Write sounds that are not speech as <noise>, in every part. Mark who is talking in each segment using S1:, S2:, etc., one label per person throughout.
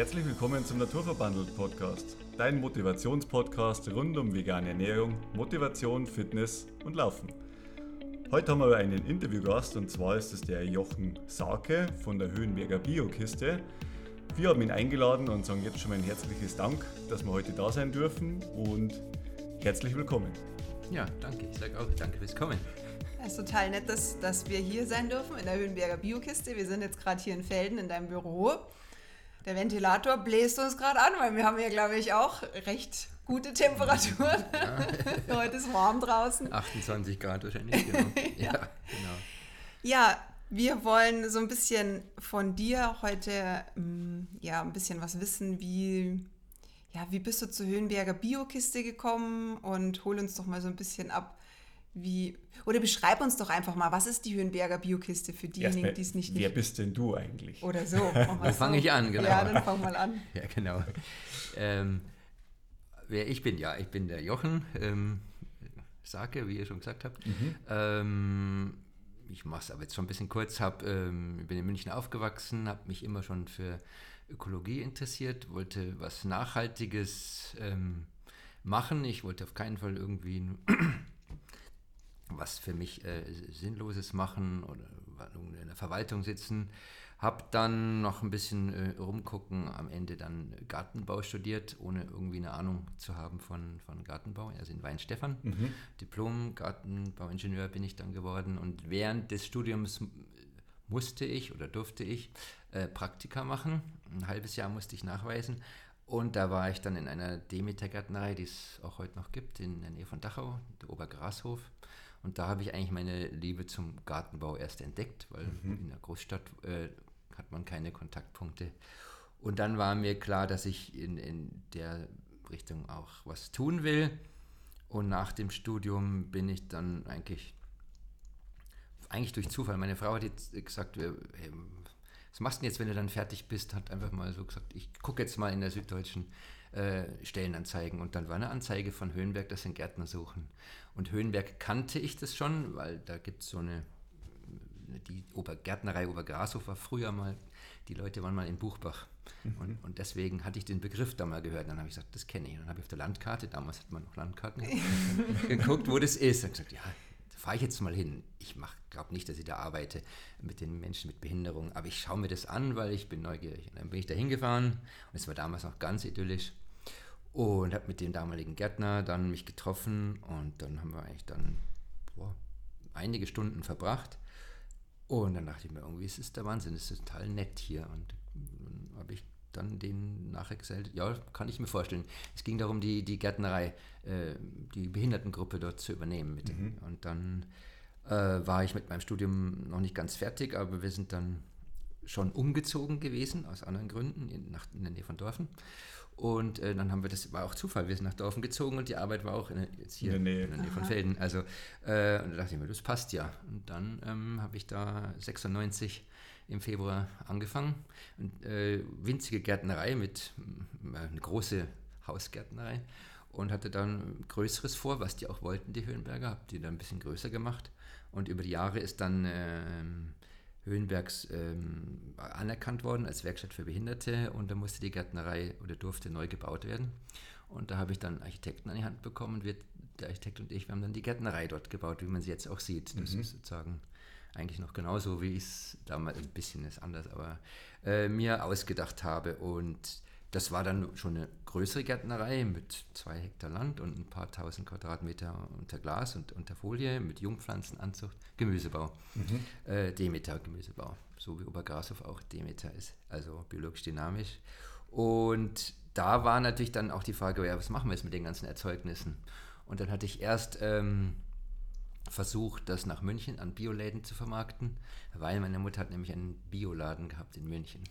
S1: Herzlich willkommen zum Naturverbandelt Podcast, dein Motivationspodcast rund um vegane Ernährung, Motivation, Fitness und Laufen. Heute haben wir einen Interviewgast und zwar ist es der Jochen Sake von der Höhenberger Biokiste. Wir haben ihn eingeladen und sagen jetzt schon mal ein herzliches Dank, dass wir heute da sein dürfen und herzlich willkommen.
S2: Ja, danke. Ich sage auch danke fürs Kommen.
S3: Es ist total nett, dass, dass wir hier sein dürfen in der Höhenberger Biokiste. Wir sind jetzt gerade hier in Felden in deinem Büro. Der Ventilator bläst uns gerade an, weil wir haben hier, glaube ich, auch recht gute Temperaturen. Ja. <laughs> Heute ist warm draußen.
S2: 28 Grad wahrscheinlich, genau. <laughs> ja. ja, genau.
S3: Ja, wir wollen so ein bisschen von dir heute mm, ja, ein bisschen was wissen, wie, ja, wie bist du zur Höhenberger Biokiste gekommen und hol uns doch mal so ein bisschen ab, wie, oder beschreib uns doch einfach mal, was ist die Höhenberger Biokiste für diejenigen, die es nicht
S1: Wer bist denn du eigentlich?
S3: Oder so.
S2: Wo <laughs> fange ich an,
S3: genau. Ja, dann fang mal an. <laughs>
S2: ja, genau. Ähm, wer ich bin, ja, ich bin der Jochen ähm, Sake, wie ihr schon gesagt habt. Mhm. Ähm, ich mache es aber jetzt schon ein bisschen kurz. Hab, ähm, bin in München aufgewachsen, habe mich immer schon für Ökologie interessiert, wollte was Nachhaltiges ähm, machen. Ich wollte auf keinen Fall irgendwie was für mich äh, Sinnloses machen oder in der Verwaltung sitzen. Habe dann noch ein bisschen äh, rumgucken, am Ende dann Gartenbau studiert, ohne irgendwie eine Ahnung zu haben von, von Gartenbau, also in Weinstefan. Mhm. Diplom-Gartenbauingenieur bin ich dann geworden und während des Studiums musste ich oder durfte ich äh, Praktika machen. Ein halbes Jahr musste ich nachweisen. Und da war ich dann in einer Demeter-Gärtnerei, die es auch heute noch gibt, in der Nähe von Dachau, der Obergrashof. Und da habe ich eigentlich meine Liebe zum Gartenbau erst entdeckt, weil mhm. in der Großstadt äh, hat man keine Kontaktpunkte. Und dann war mir klar, dass ich in, in der Richtung auch was tun will. Und nach dem Studium bin ich dann eigentlich, eigentlich durch Zufall, meine Frau hat jetzt gesagt, hey, was machst du denn jetzt, wenn du dann fertig bist? Hat einfach mal so gesagt, ich gucke jetzt mal in der Süddeutschen äh, Stellenanzeigen. Und dann war eine Anzeige von Höhenberg, dass sie einen Gärtner suchen. Und Höhenberg kannte ich das schon, weil da gibt es so eine, die Obergärtnerei Obergrashof war früher mal, die Leute waren mal in Buchbach. Mhm. Und, und, deswegen hatte ich den Begriff da mal gehört. Dann habe ich gesagt, das kenne ich. Und dann habe ich auf der Landkarte, damals hat man noch Landkarten, <laughs> geguckt, wo das ist. Und gesagt, ja, fahre ich jetzt mal hin. Ich glaube nicht, dass ich da arbeite mit den Menschen mit Behinderung, aber ich schaue mir das an, weil ich bin neugierig. Und dann bin ich da hingefahren und es war damals noch ganz idyllisch und habe mit dem damaligen Gärtner dann mich getroffen und dann haben wir eigentlich dann boah, einige Stunden verbracht. Und dann dachte ich mir, irgendwie ist es der Wahnsinn, es ist total nett hier. Und dann habe ich dann den nachher gesagt, ja, kann ich mir vorstellen. Es ging darum, die, die Gärtnerei, äh, die Behindertengruppe dort zu übernehmen. Mit mhm. Und dann äh, war ich mit meinem Studium noch nicht ganz fertig, aber wir sind dann schon umgezogen gewesen, aus anderen Gründen, in, nach, in der Nähe von Dorfen. Und äh, dann haben wir das, war auch Zufall, wir sind nach Dorfen gezogen und die Arbeit war auch in, jetzt hier in der Nähe, in der Nähe von Felden. Also, äh, und da dachte ich mir, das passt ja. Und dann ähm, habe ich da 96 im Februar angefangen. Und, äh, winzige Gärtnerei mit äh, eine große Hausgärtnerei und hatte dann Größeres vor, was die auch wollten, die Höhenberger, habe die dann ein bisschen größer gemacht. Und über die Jahre ist dann ähm, Höhenbergs ähm, anerkannt worden als Werkstatt für Behinderte und da musste die Gärtnerei oder durfte neu gebaut werden. Und da habe ich dann Architekten an die Hand bekommen und wir, der Architekt und ich, wir haben dann die Gärtnerei dort gebaut, wie man sie jetzt auch sieht. Das mhm. ist sozusagen eigentlich noch genauso, wie ich es damals, ein bisschen ist anders, aber äh, mir ausgedacht habe. Und das war dann schon eine größere Gärtnerei mit zwei Hektar Land und ein paar tausend Quadratmeter unter Glas und unter Folie mit Jungpflanzenanzucht, Gemüsebau, mhm. äh, Demeter-Gemüsebau, so wie Obergrashof auch Demeter ist, also biologisch dynamisch. Und da war natürlich dann auch die Frage, ja, was machen wir jetzt mit den ganzen Erzeugnissen? Und dann hatte ich erst ähm, versucht, das nach München an Bioläden zu vermarkten, weil meine Mutter hat nämlich einen Bioladen gehabt in München.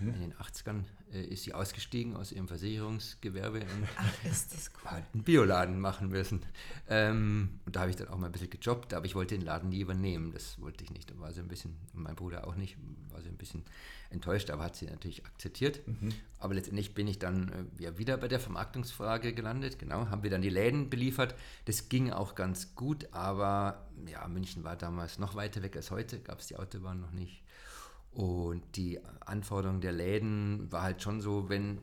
S2: Mhm. In den 80ern äh, ist sie ausgestiegen aus ihrem Versicherungsgewerbe und
S3: Ach, ist das cool.
S2: hat einen Bioladen machen müssen. Ähm, und da habe ich dann auch mal ein bisschen gejobbt, aber ich wollte den Laden nie übernehmen. Das wollte ich nicht. Da war sie ein bisschen, mein Bruder auch nicht, war sie ein bisschen enttäuscht, aber hat sie natürlich akzeptiert. Mhm. Aber letztendlich bin ich dann äh, ja, wieder bei der Vermarktungsfrage gelandet. Genau, haben wir dann die Läden beliefert. Das ging auch ganz gut, aber ja, München war damals noch weiter weg als heute, gab es die Autobahn noch nicht. Und die Anforderung der Läden war halt schon so, wenn,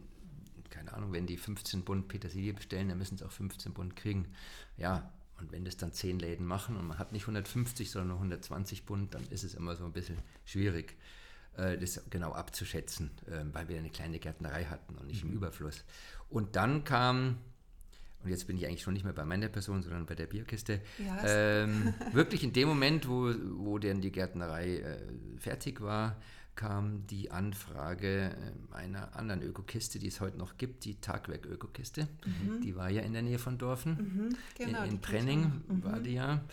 S2: keine Ahnung, wenn die 15 Bund Petersilie bestellen, dann müssen sie auch 15 Bund kriegen. Ja, und wenn das dann 10 Läden machen und man hat nicht 150, sondern nur 120 Bund, dann ist es immer so ein bisschen schwierig, äh, das genau abzuschätzen, äh, weil wir eine kleine Gärtnerei hatten und nicht mhm. im Überfluss. Und dann kam und jetzt bin ich eigentlich schon nicht mehr bei meiner Person, sondern bei der Bierkiste, ja, ähm, <laughs> wirklich in dem Moment, wo, wo dann die Gärtnerei äh, fertig war, kam die Anfrage äh, einer anderen Ökokiste, die es heute noch gibt, die Tagwerk-Ökokiste. Mhm. Die war ja in der Nähe von Dorfen. Mhm, genau, in in Brenning mhm. war die ja.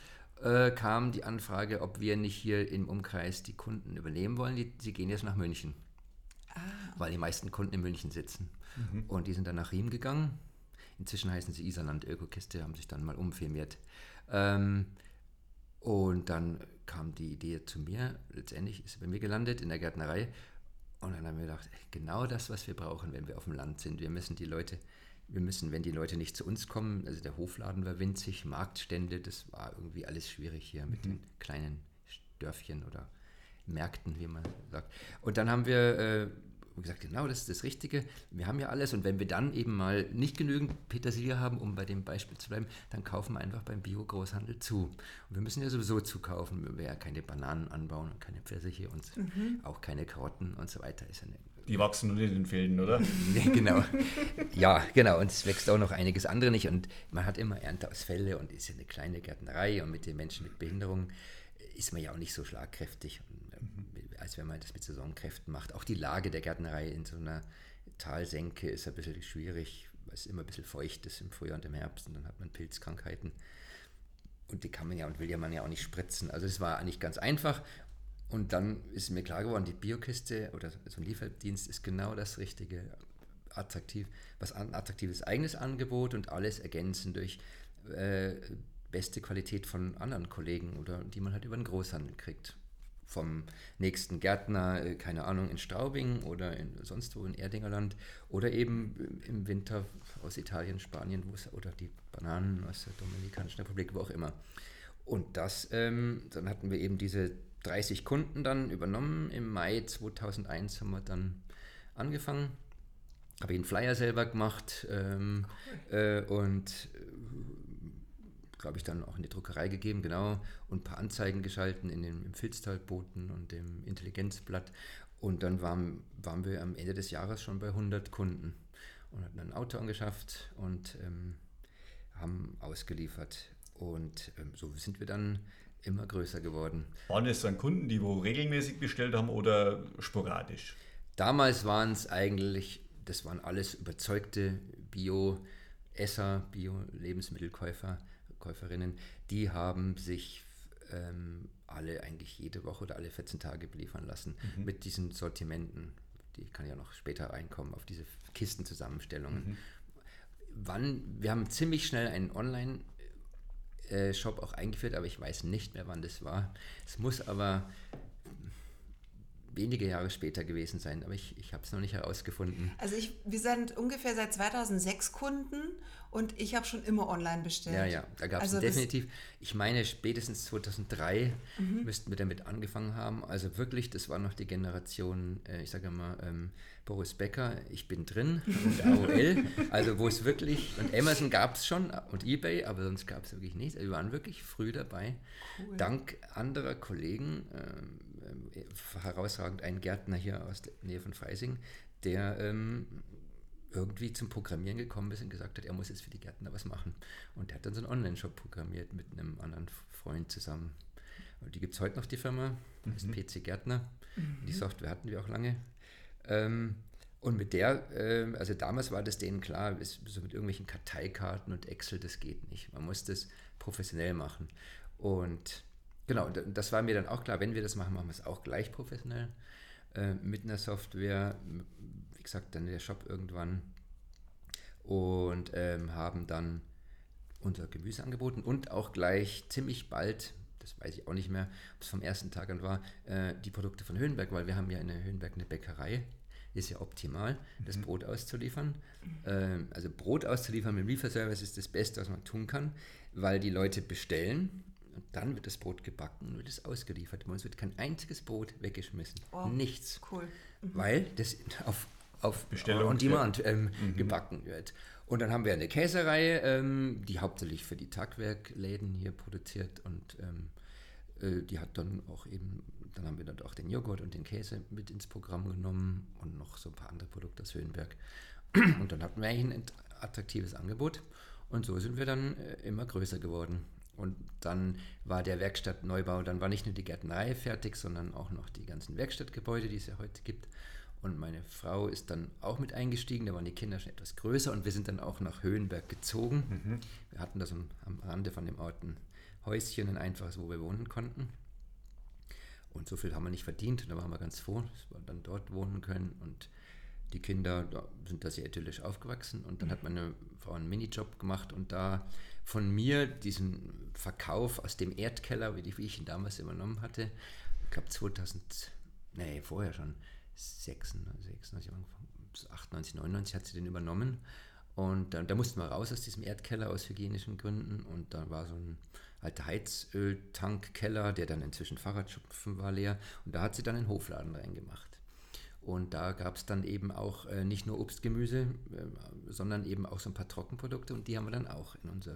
S2: Äh, kam die Anfrage, ob wir nicht hier im Umkreis die Kunden übernehmen wollen. Die, sie gehen jetzt nach München, ah. weil die meisten Kunden in München sitzen. Mhm. Und die sind dann nach Riem gegangen Inzwischen heißen sie Iserland Ökokiste, haben sich dann mal umfirmiert. Ähm, und dann kam die Idee zu mir, letztendlich ist sie bei mir gelandet in der Gärtnerei. Und dann haben wir gedacht, genau das, was wir brauchen, wenn wir auf dem Land sind. Wir müssen die Leute, wir müssen, wenn die Leute nicht zu uns kommen, also der Hofladen war winzig, Marktstände, das war irgendwie alles schwierig hier mit mhm. den kleinen Dörfchen oder Märkten, wie man sagt. Und dann haben wir äh, und gesagt, genau, das ist das Richtige. Wir haben ja alles und wenn wir dann eben mal nicht genügend Petersilie haben, um bei dem Beispiel zu bleiben, dann kaufen wir einfach beim Bio-Großhandel zu. Und wir müssen ja sowieso zukaufen, wenn wir ja keine Bananen anbauen und keine Pfirsiche und mhm. auch keine Karotten und so weiter. Ist ja eine,
S1: die wachsen nur in den Feldern, oder? <laughs>
S2: ja, genau. Ja, genau. Und es wächst auch noch einiges andere nicht. Und man hat immer Ernteausfälle und ist ja eine kleine Gärtnerei und mit den Menschen mit Behinderung ist man ja auch nicht so schlagkräftig. Und, als wenn man das mit Saisonkräften macht. Auch die Lage der Gärtnerei in so einer Talsenke ist ein bisschen schwierig, weil es immer ein bisschen feucht ist im Frühjahr und im Herbst und dann hat man Pilzkrankheiten. Und die kann man ja und will ja man ja auch nicht spritzen. Also es war eigentlich ganz einfach. Und dann ist mir klar geworden, die Biokiste oder so ein Lieferdienst ist genau das Richtige. Attraktiv, was ein attraktives eigenes Angebot und alles ergänzen durch äh, beste Qualität von anderen Kollegen oder die man halt über den Großhandel kriegt vom nächsten Gärtner, äh, keine Ahnung, in Straubing oder in, sonst wo in Erdingerland oder eben im Winter aus Italien, Spanien oder die Bananen aus der Dominikanischen Republik, wo auch immer. Und das, ähm, dann hatten wir eben diese 30 Kunden dann übernommen. Im Mai 2001 haben wir dann angefangen. Habe ich einen Flyer selber gemacht ähm, cool. äh, und glaube ich, dann auch in die Druckerei gegeben, genau, und ein paar Anzeigen geschalten in dem, im Filztalboten und dem Intelligenzblatt. Und dann waren, waren wir am Ende des Jahres schon bei 100 Kunden und hatten ein Auto angeschafft und ähm, haben ausgeliefert. Und ähm, so sind wir dann immer größer geworden.
S1: Waren es dann Kunden, die wo regelmäßig bestellt haben oder sporadisch?
S2: Damals waren es eigentlich, das waren alles überzeugte Bio-Esser, Bio-Lebensmittelkäufer, Käuferinnen, die haben sich ähm, alle eigentlich jede Woche oder alle 14 Tage beliefern lassen mhm. mit diesen Sortimenten. Die kann ja noch später reinkommen auf diese Kistenzusammenstellungen. Mhm. Wann, wir haben ziemlich schnell einen Online- Shop auch eingeführt, aber ich weiß nicht mehr, wann das war. Es muss aber wenige Jahre später gewesen sein, aber ich, ich habe es noch nicht herausgefunden.
S3: Also ich, wir sind ungefähr seit 2006 Kunden und ich habe schon immer online bestellt.
S2: Ja, ja, da gab es also definitiv, ich meine spätestens 2003 mhm. müssten wir damit angefangen haben. Also wirklich, das war noch die Generation, äh, ich sage mal, ähm, Boris Becker, ich bin drin und AOL, <laughs> also wo es wirklich, und Amazon gab es schon und Ebay, aber sonst gab es wirklich nichts. Also wir waren wirklich früh dabei, cool. dank anderer Kollegen. Ähm, äh, herausragend einen Gärtner hier aus der Nähe von Freising, der ähm, irgendwie zum Programmieren gekommen ist und gesagt hat, er muss jetzt für die Gärtner was machen. Und er hat dann so einen Online-Shop programmiert mit einem anderen Freund zusammen. Und die gibt es heute noch, die Firma, das mhm. ist PC Gärtner. Mhm. Die Software hatten wir auch lange. Ähm, und mit der, äh, also damals war das denen klar, ist, so mit irgendwelchen Karteikarten und Excel, das geht nicht. Man muss das professionell machen. Und Genau, das war mir dann auch klar, wenn wir das machen, machen wir es auch gleich professionell äh, mit einer Software. Wie gesagt, dann der Shop irgendwann und ähm, haben dann unser Gemüse angeboten und auch gleich ziemlich bald, das weiß ich auch nicht mehr, ob es vom ersten Tag an war, äh, die Produkte von Höhenberg, weil wir haben ja in der Höhenberg eine Bäckerei, ist ja optimal, das mhm. Brot auszuliefern. Ähm, also Brot auszuliefern mit dem Lieferservice ist das Beste, was man tun kann, weil die Leute bestellen und dann wird das Brot gebacken und wird es ausgeliefert. Bei uns wird kein einziges Brot weggeschmissen.
S3: Oh,
S2: Nichts.
S3: Cool.
S2: Weil das auf, auf
S1: Bestellung,
S2: on demand ähm, gebacken wird. Und dann haben wir eine Käserei, ähm, die hauptsächlich für die Tagwerkläden hier produziert und ähm, äh, die hat dann auch eben, dann haben wir dann auch den Joghurt und den Käse mit ins Programm genommen und noch so ein paar andere Produkte aus Höhenberg. Und dann hatten wir eigentlich ein attraktives Angebot und so sind wir dann äh, immer größer geworden. Und dann war der Werkstattneubau, dann war nicht nur die Gärtnerei fertig, sondern auch noch die ganzen Werkstattgebäude, die es ja heute gibt. Und meine Frau ist dann auch mit eingestiegen, da waren die Kinder schon etwas größer und wir sind dann auch nach Höhenberg gezogen. Wir hatten da so am Rande von dem Ort ein Häuschen, ein einfaches, wo wir wohnen konnten. Und so viel haben wir nicht verdient, da waren wir ganz froh, dass wir dann dort wohnen können. Und die Kinder da sind da sehr idyllisch aufgewachsen. Und dann hat meine Frau einen Minijob gemacht und da von mir diesen Verkauf aus dem Erdkeller, wie, ich ihn damals übernommen hatte, ich glaube 2000, nee, vorher schon, 96, 96, 98, 99 hat sie den übernommen. Und dann, da mussten wir raus aus diesem Erdkeller aus hygienischen Gründen. Und da war so ein alter Heizöltankkeller, der dann inzwischen Fahrradschupfen war leer. Und da hat sie dann einen Hofladen reingemacht. Und da gab es dann eben auch äh, nicht nur Obst, Gemüse, äh, sondern eben auch so ein paar Trockenprodukte und die haben wir dann auch in unser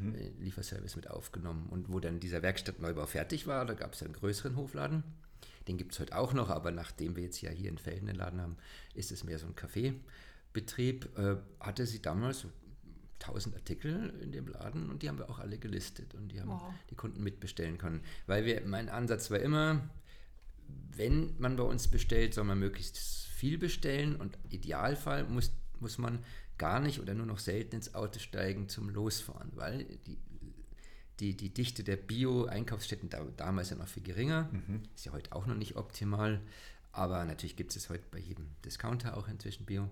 S2: äh, Lieferservice mit aufgenommen. Und wo dann dieser Werkstattneubau fertig war, da gab es einen größeren Hofladen. Den gibt es heute auch noch, aber nachdem wir jetzt ja hier in Felden den Laden haben, ist es mehr so ein Kaffeebetrieb. Äh, hatte sie damals so 1000 Artikel in dem Laden und die haben wir auch alle gelistet und die haben
S3: Wow.
S2: die Kunden mitbestellen können. Weil wir, mein Ansatz war immer, wenn man bei uns bestellt, soll man möglichst viel bestellen und im Idealfall muss, muss man gar nicht oder nur noch selten ins Auto steigen zum Losfahren, weil die, die, die Dichte der Bio-Einkaufsstätten da, damals ja noch viel geringer, ist ja heute auch noch nicht optimal, aber natürlich gibt es heute bei jedem Discounter auch inzwischen Bio.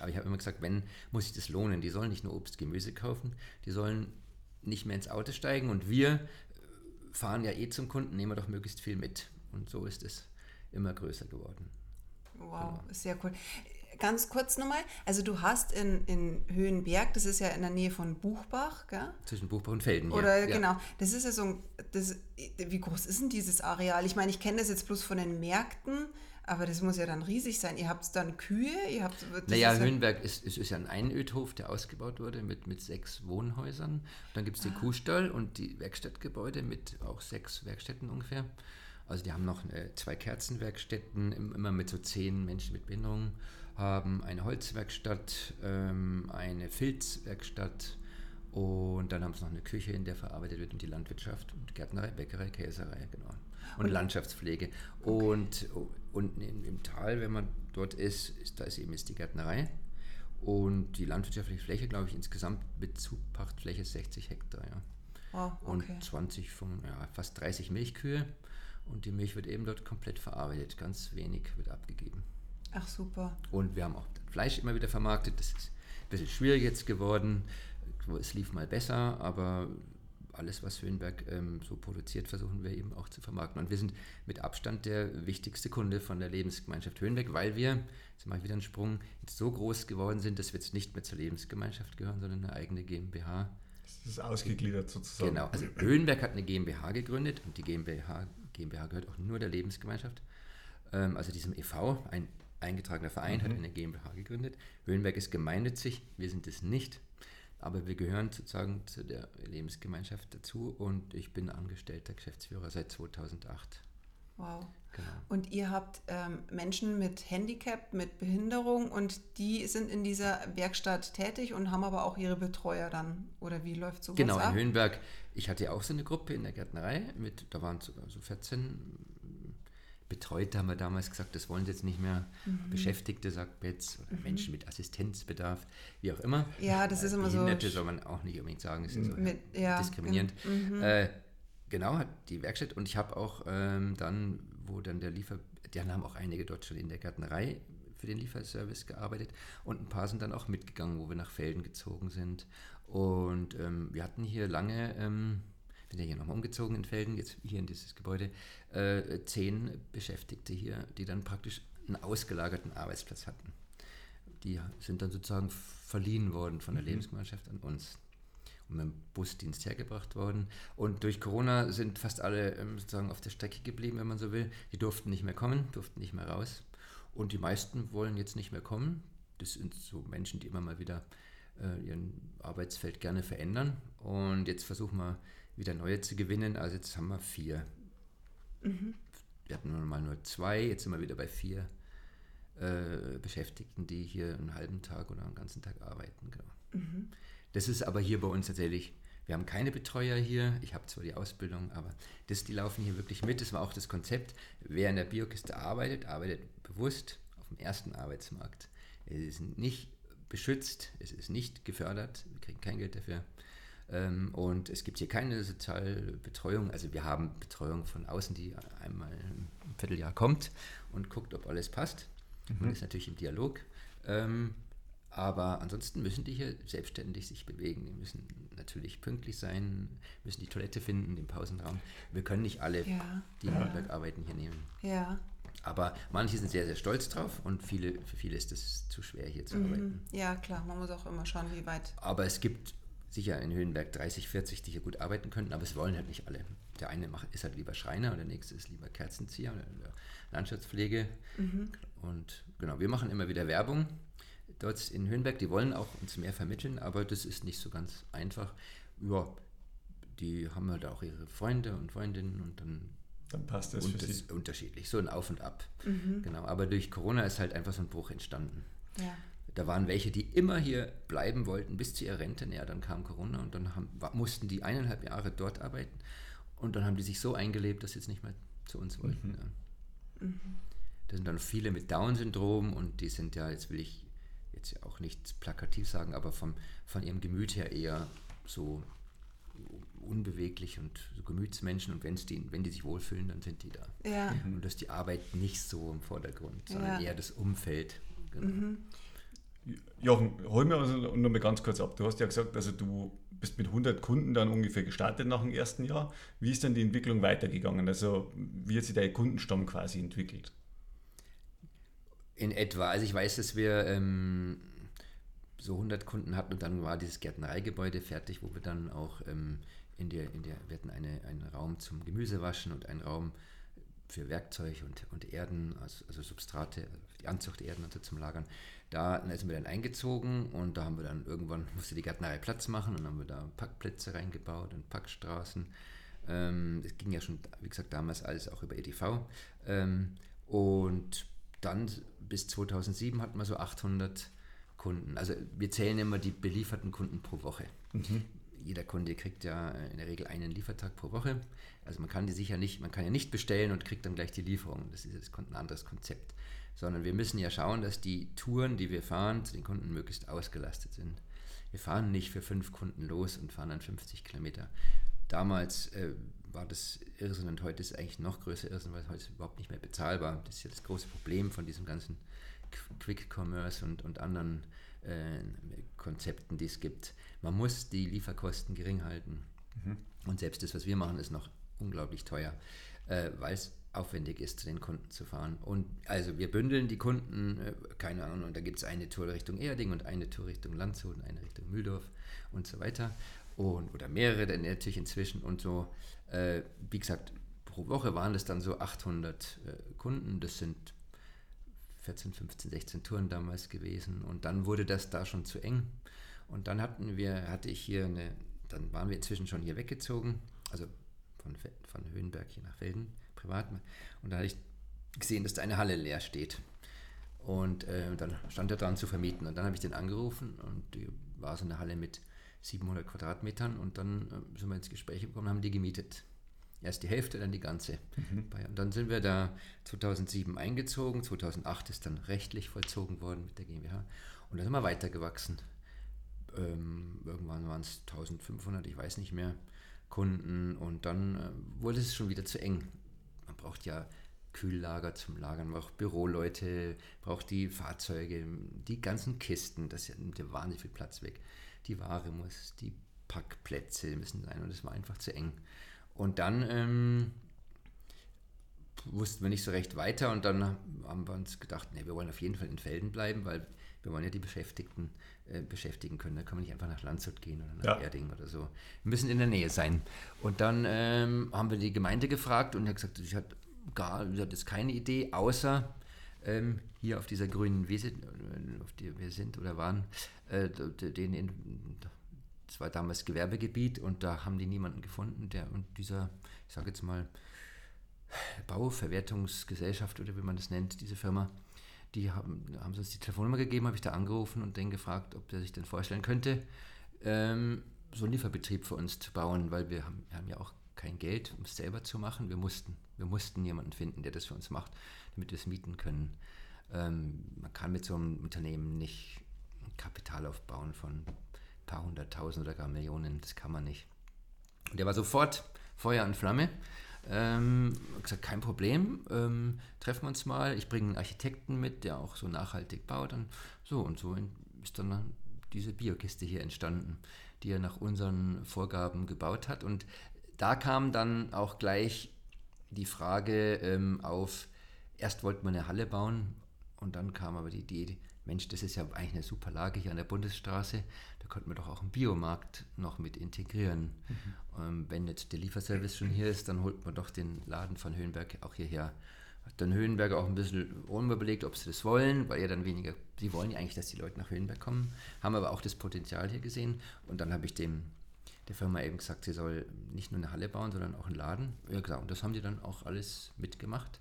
S2: Aber ich habe immer gesagt, wenn, muss sich das lohnen. Die sollen nicht nur Obst, Gemüse kaufen, die sollen nicht mehr ins Auto steigen und wir äh, fahren ja eh zum Kunden, nehmen wir doch möglichst viel mit. Und so ist es immer größer geworden.
S3: Wow, sehr cool. Ganz kurz nochmal, also du hast in, in Höhenberg, das ist ja in der Nähe von Buchbach, gell?
S2: Zwischen Buchbach und Felden.
S3: Oder
S2: ja.
S3: genau, das ist ja so ein, das, wie groß ist denn dieses Areal? Ich meine, ich kenne das jetzt bloß von den Märkten, aber das muss ja dann riesig sein. Ihr habt dann Kühe, ihr habt...
S2: Naja,
S3: ist
S2: Höhenberg ist, ist, ist ja ein Einödhof, der ausgebaut wurde mit, mit sechs Wohnhäusern. Dann gibt es
S3: Ah.
S2: den Kuhstall und die Werkstattgebäude mit auch sechs Werkstätten ungefähr. Also die haben noch äh, zwei Kerzenwerkstätten, im- immer mit so zehn Menschen mit Behinderung, haben eine Holzwerkstatt, ähm, eine Filzwerkstatt und dann haben sie noch eine Küche, in der verarbeitet wird und die Landwirtschaft und Gärtnerei, Bäckerei, Käserei, genau. Und, Landschaftspflege. Und, und im, im Tal, wenn man dort ist, ist, da ist eben jetzt die Gärtnerei. Und die landwirtschaftliche Fläche, glaube ich, insgesamt mit Zupachtfläche 60 Hektar, ja. Und
S3: okay.
S2: 20 von, ja, fast 30 Milchkühe. Und die Milch wird eben dort komplett verarbeitet. Ganz wenig wird abgegeben.
S3: Ach super.
S2: Und wir haben auch Fleisch immer wieder vermarktet. Das ist ein bisschen schwierig jetzt geworden. Es lief mal besser, aber alles, was Höhenberg ähm, so produziert, versuchen wir eben auch zu vermarkten. Und wir sind mit Abstand der wichtigste Kunde von der Lebensgemeinschaft Höhenberg, weil wir, jetzt mache ich wieder einen Sprung, jetzt so groß geworden sind, dass wir jetzt nicht mehr zur Lebensgemeinschaft gehören, sondern eine eigene GmbH.
S1: Das ist ausgegliedert sozusagen.
S2: Genau, also Höhenberg hat eine GmbH gegründet und die GmbH, GmbH gehört auch nur der Lebensgemeinschaft. Ähm, also diesem e.V., ein eingetragener Verein, hat eine GmbH gegründet. Höhenberg ist gemeinnützig, wir sind es nicht, aber wir gehören sozusagen zu der Lebensgemeinschaft dazu und ich bin angestellter Geschäftsführer seit 2008.
S3: Wow.
S2: Genau.
S3: Und ihr habt ähm, Menschen mit Handicap, mit Behinderung und die sind in dieser Werkstatt tätig und haben aber auch ihre Betreuer dann. Oder wie läuft sowas
S2: Genau, in
S3: ab?
S2: Höhenberg. Ich hatte ja auch so eine Gruppe in der Gärtnerei, mit, da waren sogar so 14 Betreute, haben wir damals gesagt, das wollen sie jetzt nicht mehr.
S3: Mhm.
S2: Beschäftigte, sagt Betz, oder Menschen mit Assistenzbedarf, wie auch immer.
S3: Ja, das ist immer so
S2: Behinderte soll man auch nicht unbedingt sagen, das ist so
S3: mit, ja,
S2: diskriminierend.
S3: mhm.
S2: Äh, genau, hat die Werkstatt und ich habe auch ähm, dann, wo dann der Liefer, dann haben auch einige dort schon in der Gärtnerei für den Lieferservice gearbeitet und ein paar sind dann auch mitgegangen, wo wir nach Felden gezogen sind. Und ähm, wir hatten hier lange, ähm, wir sind ja hier nochmal umgezogen in Felden, jetzt hier in dieses Gebäude, äh, zehn Beschäftigte hier, die dann praktisch einen ausgelagerten Arbeitsplatz hatten. Die sind dann sozusagen verliehen worden von der Lebensgemeinschaft an uns. Mit dem Busdienst hergebracht worden. Und durch Corona sind fast alle ähm, sozusagen auf der Strecke geblieben, wenn man so will. Die durften nicht mehr kommen, durften nicht mehr raus. Und die meisten wollen jetzt nicht mehr kommen. Das sind so Menschen, die immer mal wieder äh, ihren Arbeitsfeld gerne verändern. Und jetzt versuchen wir wieder neue zu gewinnen. Also jetzt haben wir vier. Mhm. Wir hatten mal nur zwei, jetzt sind wir wieder bei vier äh, Beschäftigten, die hier einen halben Tag oder einen ganzen Tag arbeiten. Genau. Mhm. Das ist aber hier bei uns tatsächlich, wir haben keine Betreuer hier. Ich habe zwar die Ausbildung, aber das, die laufen hier wirklich mit. Das war auch das Konzept. Wer in der Biokiste arbeitet, arbeitet bewusst auf dem ersten Arbeitsmarkt. Es ist nicht beschützt, es ist nicht gefördert, wir kriegen kein Geld dafür. Ähm, und es gibt hier keine Sozialbetreuung. Also wir haben Betreuung von außen, die einmal im Vierteljahr kommt und guckt, ob alles passt. Mhm. Man ist natürlich im Dialog. Ähm, aber ansonsten müssen die hier selbstständig sich bewegen. Die müssen natürlich pünktlich sein, müssen die Toilette finden, den Pausenraum. Wir können nicht alle, ja. die ja. arbeiten, hier nehmen.
S3: Ja.
S2: Aber manche sind sehr, sehr stolz drauf und viele, für viele ist es zu schwer, hier zu mhm. arbeiten.
S3: Ja, klar, man muss auch immer schauen, wie weit.
S2: Aber es gibt sicher in Höhenberg 30, 40, die hier gut arbeiten könnten, aber es wollen halt nicht alle. Der eine ist halt lieber Schreiner und der nächste ist lieber Kerzenzieher oder Landschaftspflege. Mhm. Und genau, wir machen immer wieder Werbung dort in Höhenberg. Die wollen auch uns mehr vermitteln, aber das ist nicht so ganz einfach. Ja, die haben halt auch ihre Freunde und Freundinnen und dann
S1: dann passt das
S2: und für sie. unterschiedlich, so ein Auf und Ab. Mhm. Genau, aber durch Corona ist halt einfach so ein Bruch entstanden. Ja. Da waren welche, die immer hier bleiben wollten bis zu ihrer Rente. Ja, dann kam Corona und dann haben, mussten die eineinhalb Jahre dort arbeiten. Und dann haben die sich so eingelebt, dass sie jetzt nicht mehr zu uns wollten. Mhm. Ja. Mhm. Da sind dann viele mit Down-Syndrom und die sind ja, jetzt will ich jetzt ja auch nichts plakativ sagen, aber vom, von ihrem Gemüt her eher so unbeweglich und so Gemütsmenschen und wenn's die, wenn die sich wohlfühlen, dann sind die da.
S3: Ja. <laughs>
S2: Und dass die Arbeit nicht so im Vordergrund, sondern ja. eher das Umfeld. Genau. Mhm.
S1: Jochen, hol mir also noch mal ganz kurz ab. Du hast ja gesagt, also du bist mit 100 Kunden dann ungefähr gestartet nach dem ersten Jahr. Wie ist dann die Entwicklung weitergegangen? Also wie hat sich dein Kundenstamm quasi entwickelt?
S2: In etwa. Also ich weiß, dass wir ähm, so 100 Kunden hatten und dann war dieses Gärtnereigebäude fertig, wo wir dann auch ähm, in der, in der, wir hatten eine, einen Raum zum Gemüsewaschen und einen Raum für Werkzeug und, und Erden, also, also Substrate, die Anzuchterden und so zum Lagern. Da sind wir dann eingezogen und da haben wir dann irgendwann, <laughs> musste die Gärtnerei Platz machen und haben wir da Packplätze reingebaut und Packstraßen. Ähm, das ging ja schon, wie gesagt, damals alles auch über EDV. Ähm, und dann bis 2007 hatten wir so 800 Kunden. Also wir zählen immer die belieferten Kunden pro Woche. Mhm. Jeder Kunde kriegt ja in der Regel einen Liefertag pro Woche. Also man kann die sicher nicht, man kann ja nicht bestellen und kriegt dann gleich die Lieferung. Das ist jetzt ein anderes Konzept. Sondern wir müssen ja schauen, dass die Touren, die wir fahren, zu den Kunden möglichst ausgelastet sind. Wir fahren nicht für fünf Kunden los und fahren dann 50 Kilometer. Damals äh, war das Irrsinn und heute ist es eigentlich noch größer Irrsinn, weil es heute überhaupt nicht mehr bezahlbar. Das ist ja das große Problem von diesem ganzen Quick Commerce und, und anderen äh, Konzepten, die es gibt. Man muss die Lieferkosten gering halten. Mhm. Und selbst das, was wir machen, ist noch unglaublich teuer, äh, weil es aufwendig ist, zu den Kunden zu fahren. Und also wir bündeln die Kunden, äh, keine Ahnung, und da gibt es eine Tour Richtung Erding und eine Tour Richtung Landshut und eine Richtung Mühldorf und so weiter. Und, oder mehrere dann natürlich inzwischen und so. Äh, wie gesagt, pro Woche waren es dann so 800 äh, Kunden. Das sind 14, 15, 16 Touren damals gewesen. Und dann wurde das da schon zu eng. Und dann hatten wir, hatte ich hier eine, dann waren wir inzwischen schon hier weggezogen, also von, von Höhenberg hier nach Felden, privat. Und da hatte ich gesehen, dass da eine Halle leer steht. Und äh, dann stand er dran zu vermieten. Und dann habe ich den angerufen und die war so eine Halle mit 700 Quadratmetern. Und dann äh, sind wir ins Gespräch gekommen, haben die gemietet. Erst die Hälfte, dann die ganze. Mhm. Und dann sind wir da 2007 eingezogen. 2008 ist dann rechtlich vollzogen worden mit der GmbH. Und dann sind wir weitergewachsen. Ähm, irgendwann waren es 1500, ich weiß nicht mehr, Kunden. Und dann äh, wurde es schon wieder zu eng. Man braucht ja Kühllager zum Lagern, man braucht Büroleute, braucht die Fahrzeuge, die ganzen Kisten, das nimmt ja wahnsinnig viel Platz weg. Die Ware muss, die Packplätze müssen sein und es war einfach zu eng. Und dann ähm, wussten wir nicht so recht weiter und dann haben wir uns gedacht, nee, wir wollen auf jeden Fall in Felden bleiben, weil wir wollen ja die Beschäftigten äh, beschäftigen können. Da kann man nicht einfach nach Landshut gehen oder nach ja. Erding oder so. Wir müssen in der Nähe sein. Und dann ähm, haben wir die Gemeinde gefragt und er hat gesagt, sie hat gar, sie hat jetzt keine Idee, außer ähm, hier auf dieser grünen Wiese, äh, auf der wir sind oder waren, äh, den in, das war damals Gewerbegebiet und da haben die niemanden gefunden, der und dieser, ich sage jetzt mal, Bauverwertungsgesellschaft oder wie man das nennt, diese Firma, die haben, haben uns die Telefonnummer gegeben, habe ich da angerufen und den gefragt, ob der sich denn vorstellen könnte, ähm, so einen Lieferbetrieb für uns zu bauen, weil wir haben, wir haben ja auch kein Geld, um es selber zu machen. Wir mussten, wir mussten jemanden finden, der das für uns macht, damit wir es mieten können. Ähm, man kann mit so einem Unternehmen nicht Kapital aufbauen von ein paar hunderttausend oder gar Millionen, das kann man nicht. Und der war sofort Feuer und Flamme. Ähm, gesagt, kein Problem, ähm, treffen wir uns mal. Ich bringe einen Architekten mit, der auch so nachhaltig baut. Und so und so ist dann diese Biokiste hier entstanden, die er nach unseren Vorgaben gebaut hat. Und da kam dann auch gleich die Frage ähm, auf, erst wollten wir eine Halle bauen und dann kam aber die Idee, Mensch, das ist ja eigentlich eine super Lage hier an der Bundesstraße, da könnten wir doch auch einen Biomarkt noch mit integrieren. Mhm. Ähm, wenn jetzt der Lieferservice schon hier ist, dann holt man doch den Laden von Höhenberg auch hierher. Hat dann Höhenberg auch ein bisschen unüberlegt, ob sie das wollen, weil ja dann weniger, sie wollen ja eigentlich, dass die Leute nach Höhenberg kommen, haben aber auch das Potenzial hier gesehen und dann habe ich dem der Firma eben gesagt, sie soll nicht nur eine Halle bauen, sondern auch einen Laden. Ja, genau. Und das haben die dann auch alles mitgemacht.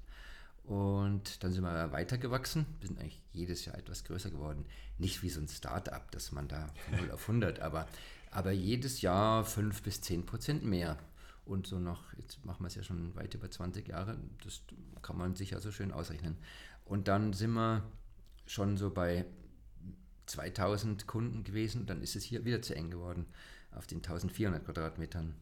S2: Und dann sind wir weitergewachsen. Wir sind eigentlich jedes Jahr etwas größer geworden. Nicht wie so ein Start-up, dass man da von 0 auf 100, aber, aber jedes Jahr 5 bis 10 Prozent mehr. Und so noch, jetzt machen wir es ja schon weit über 20 Jahre, das kann man sich ja so schön ausrechnen. Und dann sind wir schon so bei 2000 Kunden gewesen, dann ist es hier wieder zu eng geworden auf den 1400 Quadratmetern.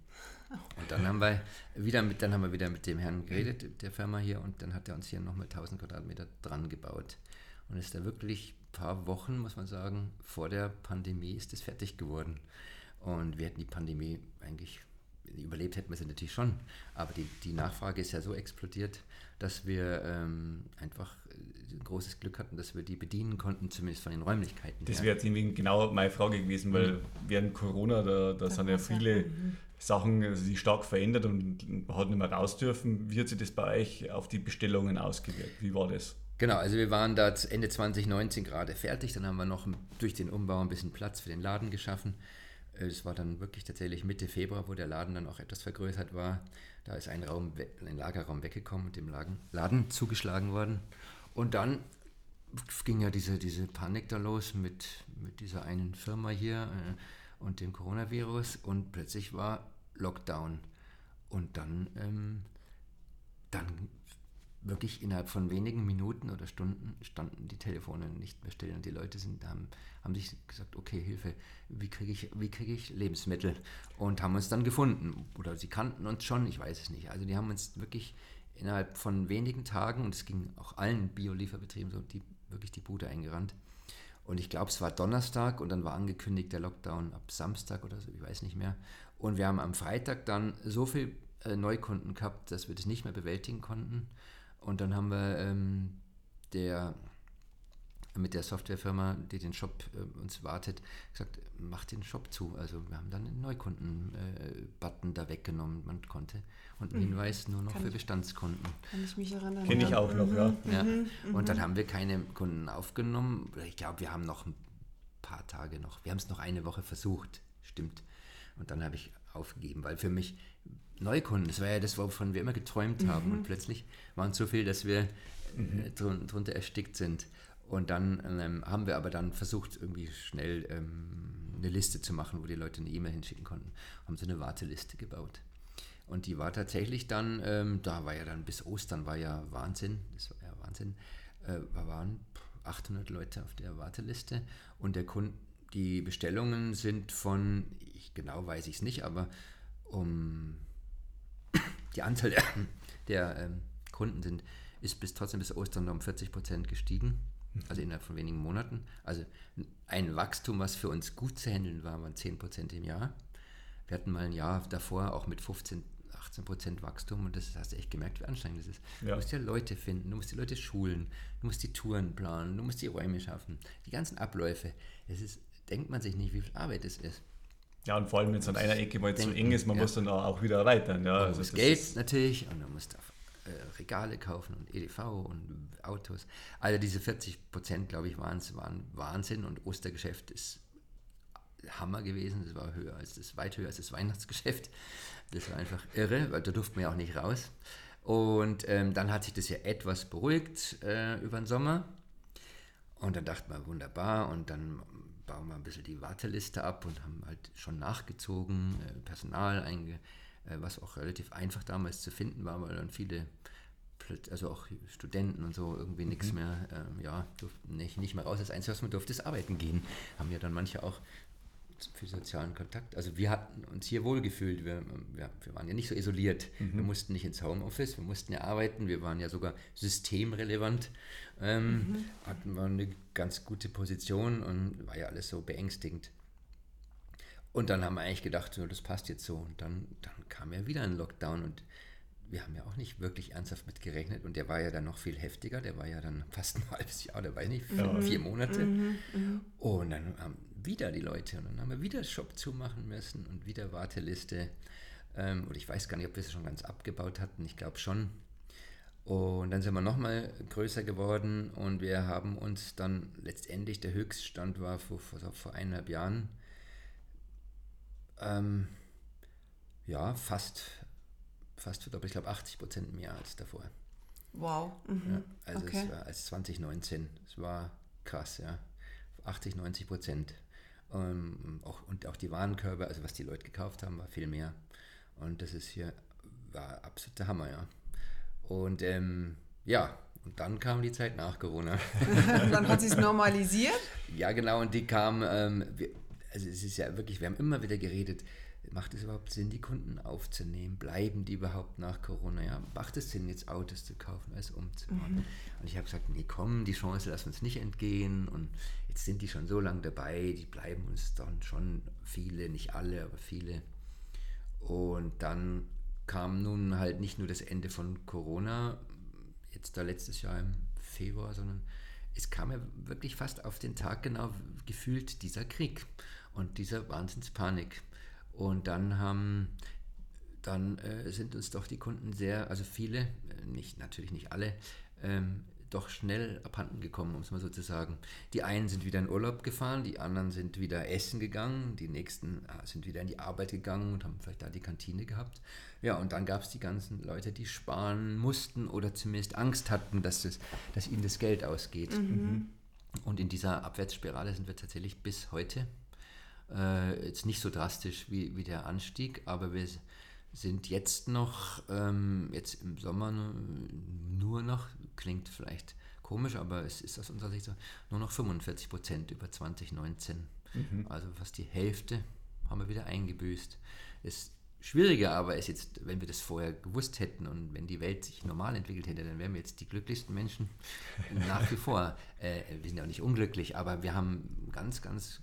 S2: Und dann haben wir wieder mit, dann haben wir wieder mit dem Herrn geredet, der Firma hier, und dann hat er uns hier nochmal 1000 Quadratmeter dran gebaut. Und ist da wirklich ein paar Wochen, muss man sagen, vor der Pandemie ist es fertig geworden. Und wir hätten die Pandemie eigentlich überlebt hätten wir sie natürlich schon, aber die, die Nachfrage ist ja so explodiert, dass wir ähm, einfach ein großes Glück hatten, dass wir die bedienen konnten, zumindest von den Räumlichkeiten.
S1: Das wäre jetzt irgendwie genau meine Frage gewesen, weil mhm. während Corona, da, da sind ja viele mhm. Sachen also sich stark verändert und hat nicht mehr raus dürfen. Wie hat sich das bei euch auf die Bestellungen ausgewirkt? Wie war das?
S2: Genau, also wir waren da Ende 2019 gerade fertig, dann haben wir noch durch den Umbau ein bisschen Platz für den Laden geschaffen. Es war dann wirklich tatsächlich Mitte Februar, wo der Laden dann auch etwas vergrößert war. Da ist ein, Raum, ein Lagerraum weggekommen und dem Laden zugeschlagen worden. Und dann ging ja diese, diese Panik da los mit, mit dieser einen Firma hier äh, und dem Coronavirus und plötzlich war Lockdown. Und dann, ähm, dann wirklich innerhalb von wenigen Minuten oder Stunden standen die Telefone nicht mehr still und die Leute sind, haben, haben sich gesagt, okay, Hilfe, wie kriege ich, krieg ich Lebensmittel? Und haben uns dann gefunden. Oder sie kannten uns schon, ich weiß es nicht. Also die haben uns wirklich innerhalb von wenigen Tagen, und es ging auch allen Bio-Lieferbetrieben so, die, wirklich die Bude eingerannt. Und ich glaube, es war Donnerstag und dann war angekündigt der Lockdown ab Samstag oder so, ich weiß nicht mehr. Und wir haben am Freitag dann so viel äh, Neukunden gehabt, dass wir das nicht mehr bewältigen konnten. Und dann haben wir ähm, der, mit der Softwarefirma, die den Shop äh, uns wartet, gesagt, mach den Shop zu. Also wir haben dann einen Neukunden-Button äh, da weggenommen. Man konnte und einen mhm. Hinweis nur noch kann für ich, Bestandskunden.
S3: Kann ich mich erinnern.
S1: Kenne ich auch noch, ja.
S2: Mhm. ja. Mhm. Und dann haben wir keine Kunden aufgenommen. Ich glaube, wir haben noch ein paar Tage noch. Wir haben es noch eine Woche versucht, stimmt. Und dann habe ich aufgegeben, weil für mich Neukunden, das war ja das, wovon wir immer geträumt mhm. haben. Und plötzlich waren es so viel, dass wir äh, drun drunter erstickt sind. Und dann ähm, haben wir aber dann versucht, irgendwie schnell ähm, eine Liste zu machen, wo die Leute eine E-Mail hinschicken konnten. Haben so eine Warteliste gebaut. Und die war tatsächlich dann, ähm, da war ja dann bis Ostern, war ja Wahnsinn, das war ja Wahnsinn, äh, da waren 800 Leute auf der Warteliste und der Kunde, die Bestellungen sind von, ich, genau weiß ich es nicht, aber um <coughs> die Anzahl der, der ähm, Kunden sind, ist bis trotzdem bis Ostern um 40 Prozent gestiegen, also innerhalb von wenigen Monaten. Also ein Wachstum, was für uns gut zu handeln war, waren 10 Prozent im Jahr. Wir hatten mal ein Jahr davor auch mit 15 18% Wachstum und das hast du echt gemerkt, wie anstrengend das ist. Ja. Du musst ja Leute finden, du musst die Leute schulen, du musst die Touren planen, du musst die Räume schaffen, die ganzen Abläufe. Es ist, denkt man sich nicht, wie viel Arbeit es ist.
S1: Ja, und vor allem, wenn es an einer Ecke mal zu eng ist, man ja. muss dann auch wieder erweitern. Ja,
S2: also das Geld natürlich und dann musst du äh, Regale kaufen und EDV und Autos. Also diese 40 Prozent, glaube ich, waren, waren Wahnsinn und Ostergeschäft ist Hammer gewesen. Das war höher als das, weit höher als das Weihnachtsgeschäft. Das war einfach irre, weil da durften wir ja auch nicht raus. Und ähm, dann hat sich das ja etwas beruhigt äh, über den Sommer. Und dann dachte man, wunderbar. Und dann bauen wir ein bisschen die Warteliste ab und haben halt schon nachgezogen, äh, Personal einge, äh, was auch relativ einfach damals zu finden war, weil dann viele, also auch Studenten und so, irgendwie nichts mhm. mehr, äh, ja, durften nicht, nicht mehr raus. Das Einzige, was man durfte, ist arbeiten gehen. Haben ja dann manche auch für sozialen Kontakt. Also wir hatten uns hier wohlgefühlt. Wir, wir, wir waren ja nicht so isoliert. Mhm. Wir mussten nicht ins Homeoffice, wir mussten ja arbeiten. Wir waren ja sogar systemrelevant. Ähm, mhm. Hatten wir eine ganz gute Position und war ja alles so beängstigend. Und dann haben wir eigentlich gedacht, so, das passt jetzt so. Und dann, dann kam ja wieder ein Lockdown und wir haben ja auch nicht wirklich ernsthaft mit gerechnet und der war ja dann noch viel heftiger, der war ja dann <laughs> fast ein halbes Jahr, der war ja nicht, vier, vier Monate. Mhm, mhm. Und dann haben wieder die Leute und dann haben wir wieder Shop zumachen müssen und wieder Warteliste. Ähm, oder ich weiß gar nicht, ob wir es schon ganz abgebaut hatten, ich glaube schon. Und dann sind wir nochmal größer geworden und wir haben uns dann letztendlich, der Höchststand war vor, vor, vor eineinhalb Jahren, ähm, ja, fast, fast, ich glaube 80 Prozent mehr als davor.
S3: Wow.
S2: Mhm. Ja, also okay. es war als 2019. Es war krass, ja. 80, 90 Prozent. Ähm, auch, und auch die Warenkörbe, also was die Leute gekauft haben, war viel mehr. Und das ist hier, war absoluter Hammer, ja. Und ähm, ja, und dann kam die Zeit nach Corona. <laughs>
S3: dann hat sie es normalisiert?
S2: Ja, genau, und die kam, ähm, wir, also es ist ja wirklich, wir haben immer wieder geredet, macht es überhaupt Sinn, die Kunden aufzunehmen? Bleiben die überhaupt nach Corona? Ja, macht es Sinn, jetzt Autos zu kaufen, alles umzubauen? Mhm. Und ich habe gesagt, nee, komm, die Chance lassen uns nicht entgehen. Und jetzt sind die schon so lange dabei, die bleiben uns dann schon viele, nicht alle, aber viele. Und dann kam nun halt nicht nur das Ende von Corona, jetzt da letztes Jahr im Februar, sondern es kam ja wirklich fast auf den Tag genau gefühlt dieser Krieg und dieser Wahnsinnspanik. Und dann haben dann äh, sind uns doch die Kunden sehr, also viele, äh, nicht natürlich nicht alle, ähm, doch schnell abhanden gekommen, um es mal so zu sagen. Die einen sind wieder in Urlaub gefahren, die anderen sind wieder essen gegangen, die nächsten äh, sind wieder in die Arbeit gegangen und haben vielleicht da die Kantine gehabt. Ja, und dann gab es die ganzen Leute, die sparen mussten oder zumindest Angst hatten, dass, das, dass ihnen das Geld ausgeht. Mhm. Und in dieser Abwärtsspirale sind wir tatsächlich bis heute äh, jetzt nicht so drastisch wie, wie der Anstieg, aber wir sind jetzt noch, ähm, jetzt im Sommer nur noch, klingt vielleicht komisch, aber es ist aus unserer Sicht so, nur noch 45 Prozent über 2019. Mhm. Also fast die Hälfte haben wir wieder eingebüßt. Es schwieriger aber ist jetzt, wenn wir das vorher gewusst hätten und wenn die Welt sich normal entwickelt hätte, dann wären wir jetzt die glücklichsten Menschen <laughs> nach wie vor. Äh, wir sind ja auch nicht unglücklich, aber wir haben ganz, ganz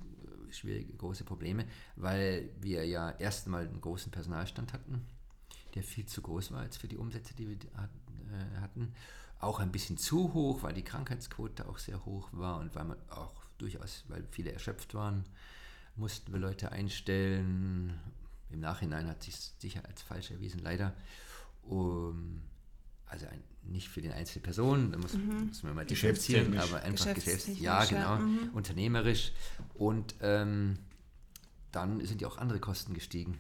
S2: schwierige, große Probleme, weil wir ja erstmal einen großen Personalstand hatten, der viel zu groß war jetzt für die Umsätze, die wir äh, hatten. Auch ein bisschen zu hoch, weil die Krankheitsquote auch sehr hoch war und weil man auch durchaus, weil viele erschöpft waren, mussten wir Leute einstellen. Im Nachhinein hat sich sicher als falsch erwiesen, leider. Um, also ein, nicht für die einzelne Person, da muss, mhm. muss man mal differenzieren, aber einfach Geschäfts ja, genau, mhm. unternehmerisch. Und ähm, dann sind ja auch andere Kosten gestiegen.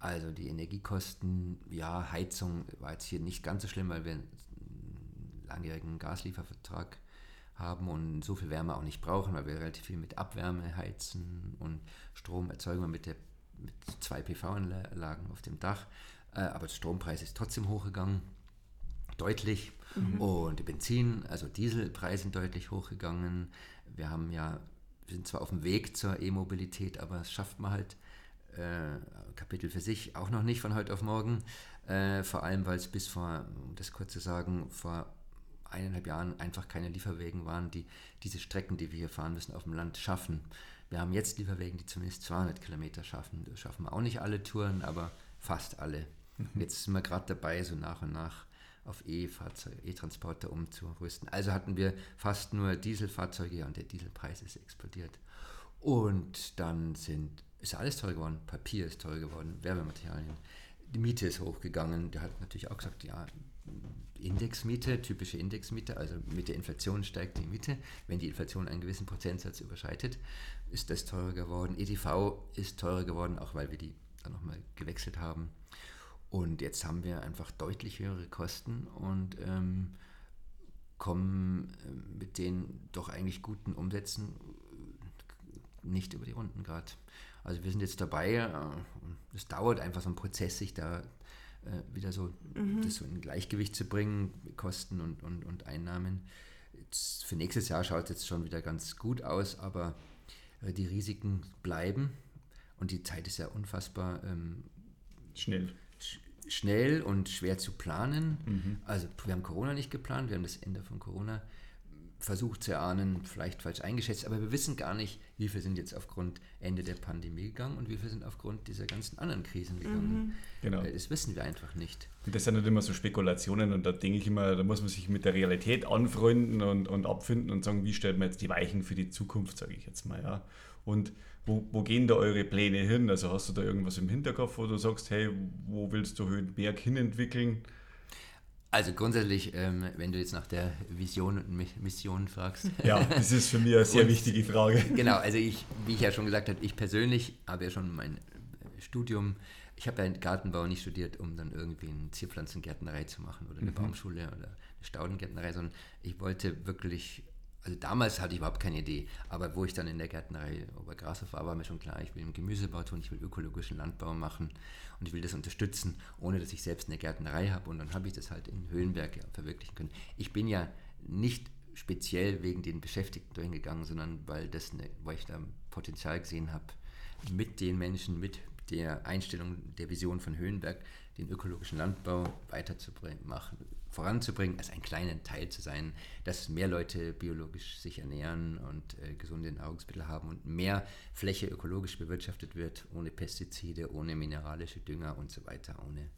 S2: Also die Energiekosten, ja, Heizung war jetzt hier nicht ganz so schlimm, weil wir einen langjährigen Gasliefervertrag haben und so viel Wärme auch nicht brauchen, weil wir relativ viel mit Abwärme heizen und Stromerzeugung mit, der, mit zwei PV-Anlagen auf dem Dach. Äh, aber der Strompreis ist trotzdem hochgegangen deutlich. Mhm. Und Benzin, also Dieselpreise sind deutlich hochgegangen. Wir haben ja, wir sind zwar auf dem Weg zur E-Mobilität, aber das schafft man halt, äh, Kapitel für sich, auch noch nicht von heute auf morgen. Äh, vor allem, weil es bis vor, um das kurz zu sagen, vor eineinhalb Jahren einfach keine Lieferwegen waren, die diese Strecken, die wir hier fahren müssen, auf dem Land schaffen. Wir haben jetzt Lieferwegen, die zumindest 200 Kilometer schaffen. Das schaffen wir auch nicht alle Touren, aber fast alle. Mhm. Jetzt sind wir gerade dabei, so nach und nach auf E-Transporter umzurüsten. Also hatten wir fast nur Dieselfahrzeuge und der Dieselpreis ist explodiert. Und dann sind, ist alles teuer geworden. Papier ist teuer geworden, Werbematerialien. Die Miete ist hochgegangen. Der hat natürlich auch gesagt, ja, Indexmiete, typische Indexmiete, also mit der Inflation steigt die Miete. Wenn die Inflation einen gewissen Prozentsatz überschreitet, ist das teurer geworden. EDV ist teurer geworden, auch weil wir die dann nochmal gewechselt haben. Und jetzt haben wir einfach deutlich höhere Kosten und ähm, kommen äh, mit den doch eigentlich guten Umsätzen äh, nicht über die Runden gerade. Also wir sind jetzt dabei, äh, es dauert einfach so ein Prozess, sich da äh, wieder so, mhm. das so in Gleichgewicht zu bringen, Kosten und, und, und Einnahmen. Jetzt, für nächstes Jahr schaut es jetzt schon wieder ganz gut aus, aber äh, die Risiken bleiben und die Zeit ist ja unfassbar ähm,
S1: schnell.
S2: Sch schnell und schwer zu planen. Mhm. Also wir haben Corona nicht geplant, wir haben das Ende von Corona versucht zu erahnen, vielleicht falsch eingeschätzt, aber wir wissen gar nicht, wie viele sind jetzt aufgrund Ende der Pandemie gegangen und wie viele sind aufgrund dieser ganzen anderen Krisen gegangen. Mhm. Genau. Äh, das wissen wir einfach nicht.
S1: Und das sind nicht immer so Spekulationen und da denke ich immer, da muss man sich mit der Realität anfreunden und, und abfinden und sagen, wie stellt man jetzt die Weichen für die Zukunft, sage ich jetzt mal, ja. Und wo, wo gehen da eure Pläne hin? Also hast du da irgendwas im Hinterkopf, wo du sagst, hey, wo willst du Höhenberg hinentwickeln?
S2: Also grundsätzlich, ähm, wenn du jetzt nach der Vision und Mission fragst. <laughs>
S1: Ja, das ist für mich eine sehr und, wichtige Frage.
S2: Genau, also ich, wie ich ja schon gesagt habe, ich persönlich habe ja schon mein äh, Studium, ich habe ja Gartenbau nicht studiert, um dann irgendwie eine Zierpflanzengärtnerei zu machen oder eine mhm. Baumschule oder eine Staudengärtnerei, sondern ich wollte wirklich also damals hatte ich überhaupt keine Idee, aber wo ich dann in der Gärtnerei Obergrashof war, war mir schon klar, ich will im Gemüsebau tun, ich will ökologischen Landbau machen und ich will das unterstützen, ohne dass ich selbst eine Gärtnerei habe und dann habe ich das halt in Höhenberg verwirklichen können. Ich bin ja nicht speziell wegen den Beschäftigten dahin gegangen, sondern weil, das eine, weil ich da Potenzial gesehen habe, mit den Menschen, mit der Einstellung der Vision von Höhenberg, den ökologischen Landbau weiterzubringen, machen, voranzubringen, als ein kleiner Teil zu sein, dass mehr Leute biologisch sich ernähren und äh, gesunde Nahrungsmittel haben und mehr Fläche ökologisch bewirtschaftet wird, ohne Pestizide, ohne mineralische Dünger und so weiter, ohne,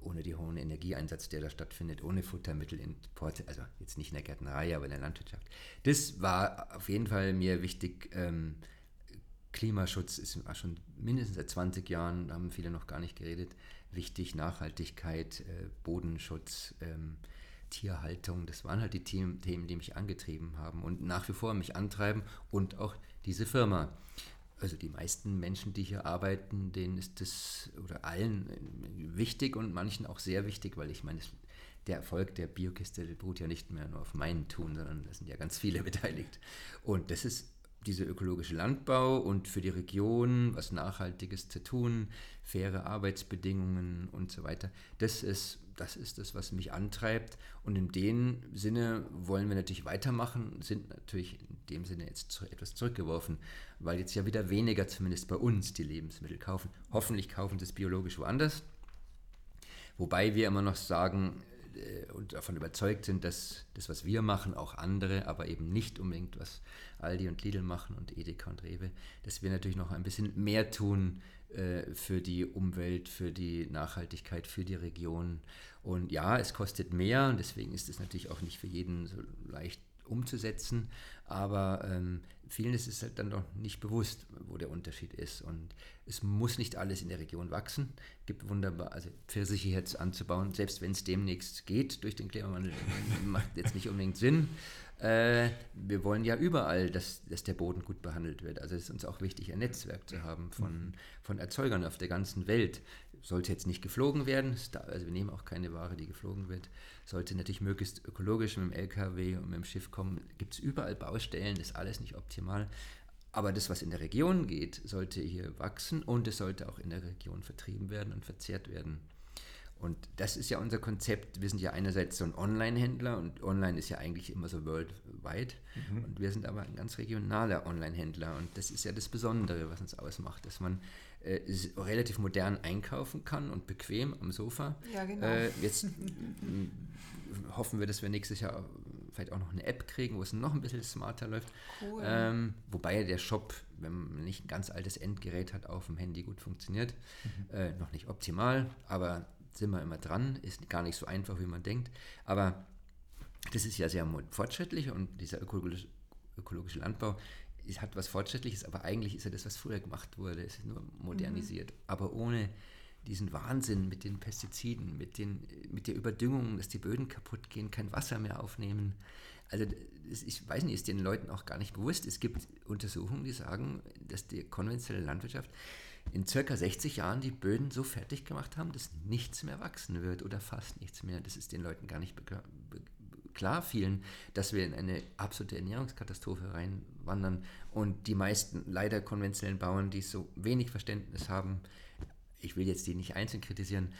S2: ohne die hohen Energieeinsatz, der da stattfindet, ohne Futtermittelimporte, also jetzt nicht in der Gärtnerei, aber in der Landwirtschaft. Das war auf jeden Fall mir wichtig. Ähm, Klimaschutz ist schon mindestens seit 20 Jahren, da haben viele noch gar nicht geredet, wichtig. Nachhaltigkeit, äh, Bodenschutz, ähm, Tierhaltung, das waren halt die Themen, die mich angetrieben haben und nach wie vor mich antreiben und auch diese Firma. Also die meisten Menschen, die hier arbeiten, denen ist das oder allen äh, wichtig und manchen auch sehr wichtig, weil ich meine, der Erfolg der Biokiste beruht ja nicht mehr nur auf meinen Tun, sondern da sind ja ganz viele <laughs> beteiligt. Und das ist dieser ökologische Landbau und für die Region was Nachhaltiges zu tun, faire Arbeitsbedingungen und so weiter. Das ist, das ist das, was mich antreibt. Und in dem Sinne wollen wir natürlich weitermachen, sind natürlich in dem Sinne jetzt etwas zurückgeworfen, weil jetzt ja wieder weniger zumindest bei uns die Lebensmittel kaufen. Hoffentlich kaufen sie es biologisch woanders. Wobei wir immer noch sagen, und davon überzeugt sind, dass das, was wir machen, auch andere, aber eben nicht unbedingt, was Aldi und Lidl machen und Edeka und Rewe, dass wir natürlich noch ein bisschen mehr tun äh, für die Umwelt, für die Nachhaltigkeit, für die Region. Und ja, es kostet mehr und deswegen ist es natürlich auch nicht für jeden so leicht umzusetzen, aber ähm, vielen ist es halt dann doch nicht bewusst, wo der Unterschied ist. Und es muss nicht alles in der Region wachsen. Es gibt wunderbar, also Pfirsiche jetzt anzubauen, selbst wenn es demnächst geht durch den Klimawandel, <laughs> macht jetzt nicht unbedingt Sinn. Äh, wir wollen ja überall, dass, dass der Boden gut behandelt wird. Also es ist uns auch wichtig, ein Netzwerk zu haben von, von Erzeugern auf der ganzen Welt. Sollte jetzt nicht geflogen werden, also wir nehmen auch keine Ware, die geflogen wird. Sollte natürlich möglichst ökologisch mit dem LKW und mit dem Schiff kommen. Gibt es überall Baustellen, das ist alles nicht optimal. Aber das, was in der Region geht, sollte hier wachsen und es sollte auch in der Region vertrieben werden und verzehrt werden. Und das ist ja unser Konzept. Wir sind ja einerseits so ein Online-Händler und Online ist ja eigentlich immer so worldwide. Mhm. Und wir sind aber ein ganz regionaler Online-Händler. Und das ist ja das Besondere, was uns ausmacht, dass man äh, relativ modern einkaufen kann und bequem am Sofa.
S3: Ja, genau. Äh,
S2: jetzt <laughs> hoffen wir, dass wir nächstes Jahr vielleicht auch noch eine App kriegen, wo es noch ein bisschen smarter läuft. Cool. Ähm, wobei der Shop, wenn man nicht ein ganz altes Endgerät hat, auf dem Handy gut funktioniert. Mhm. Äh, noch nicht optimal, aber sind wir immer dran, ist gar nicht so einfach, wie man denkt. Aber das ist ja sehr fortschrittlich und dieser ökologische, ökologische Landbau es hat was Fortschrittliches, aber eigentlich ist ja das, was früher gemacht wurde, es ist nur modernisiert. Mhm. Aber ohne diesen Wahnsinn mit den Pestiziden, mit, den, mit der Überdüngung, dass die Böden kaputt gehen, kein Wasser mehr aufnehmen. Also ich weiß nicht, ist den Leuten auch gar nicht bewusst. Es gibt Untersuchungen, die sagen, dass die konventionelle Landwirtschaft in circa 60 Jahren die Böden so fertig gemacht haben, dass nichts mehr wachsen wird oder fast nichts mehr. Das ist den Leuten gar nicht klar vielen, dass wir in eine absolute Ernährungskatastrophe reinwandern. Und die meisten leider konventionellen Bauern, die so wenig Verständnis haben, ich will jetzt die nicht einzeln kritisieren,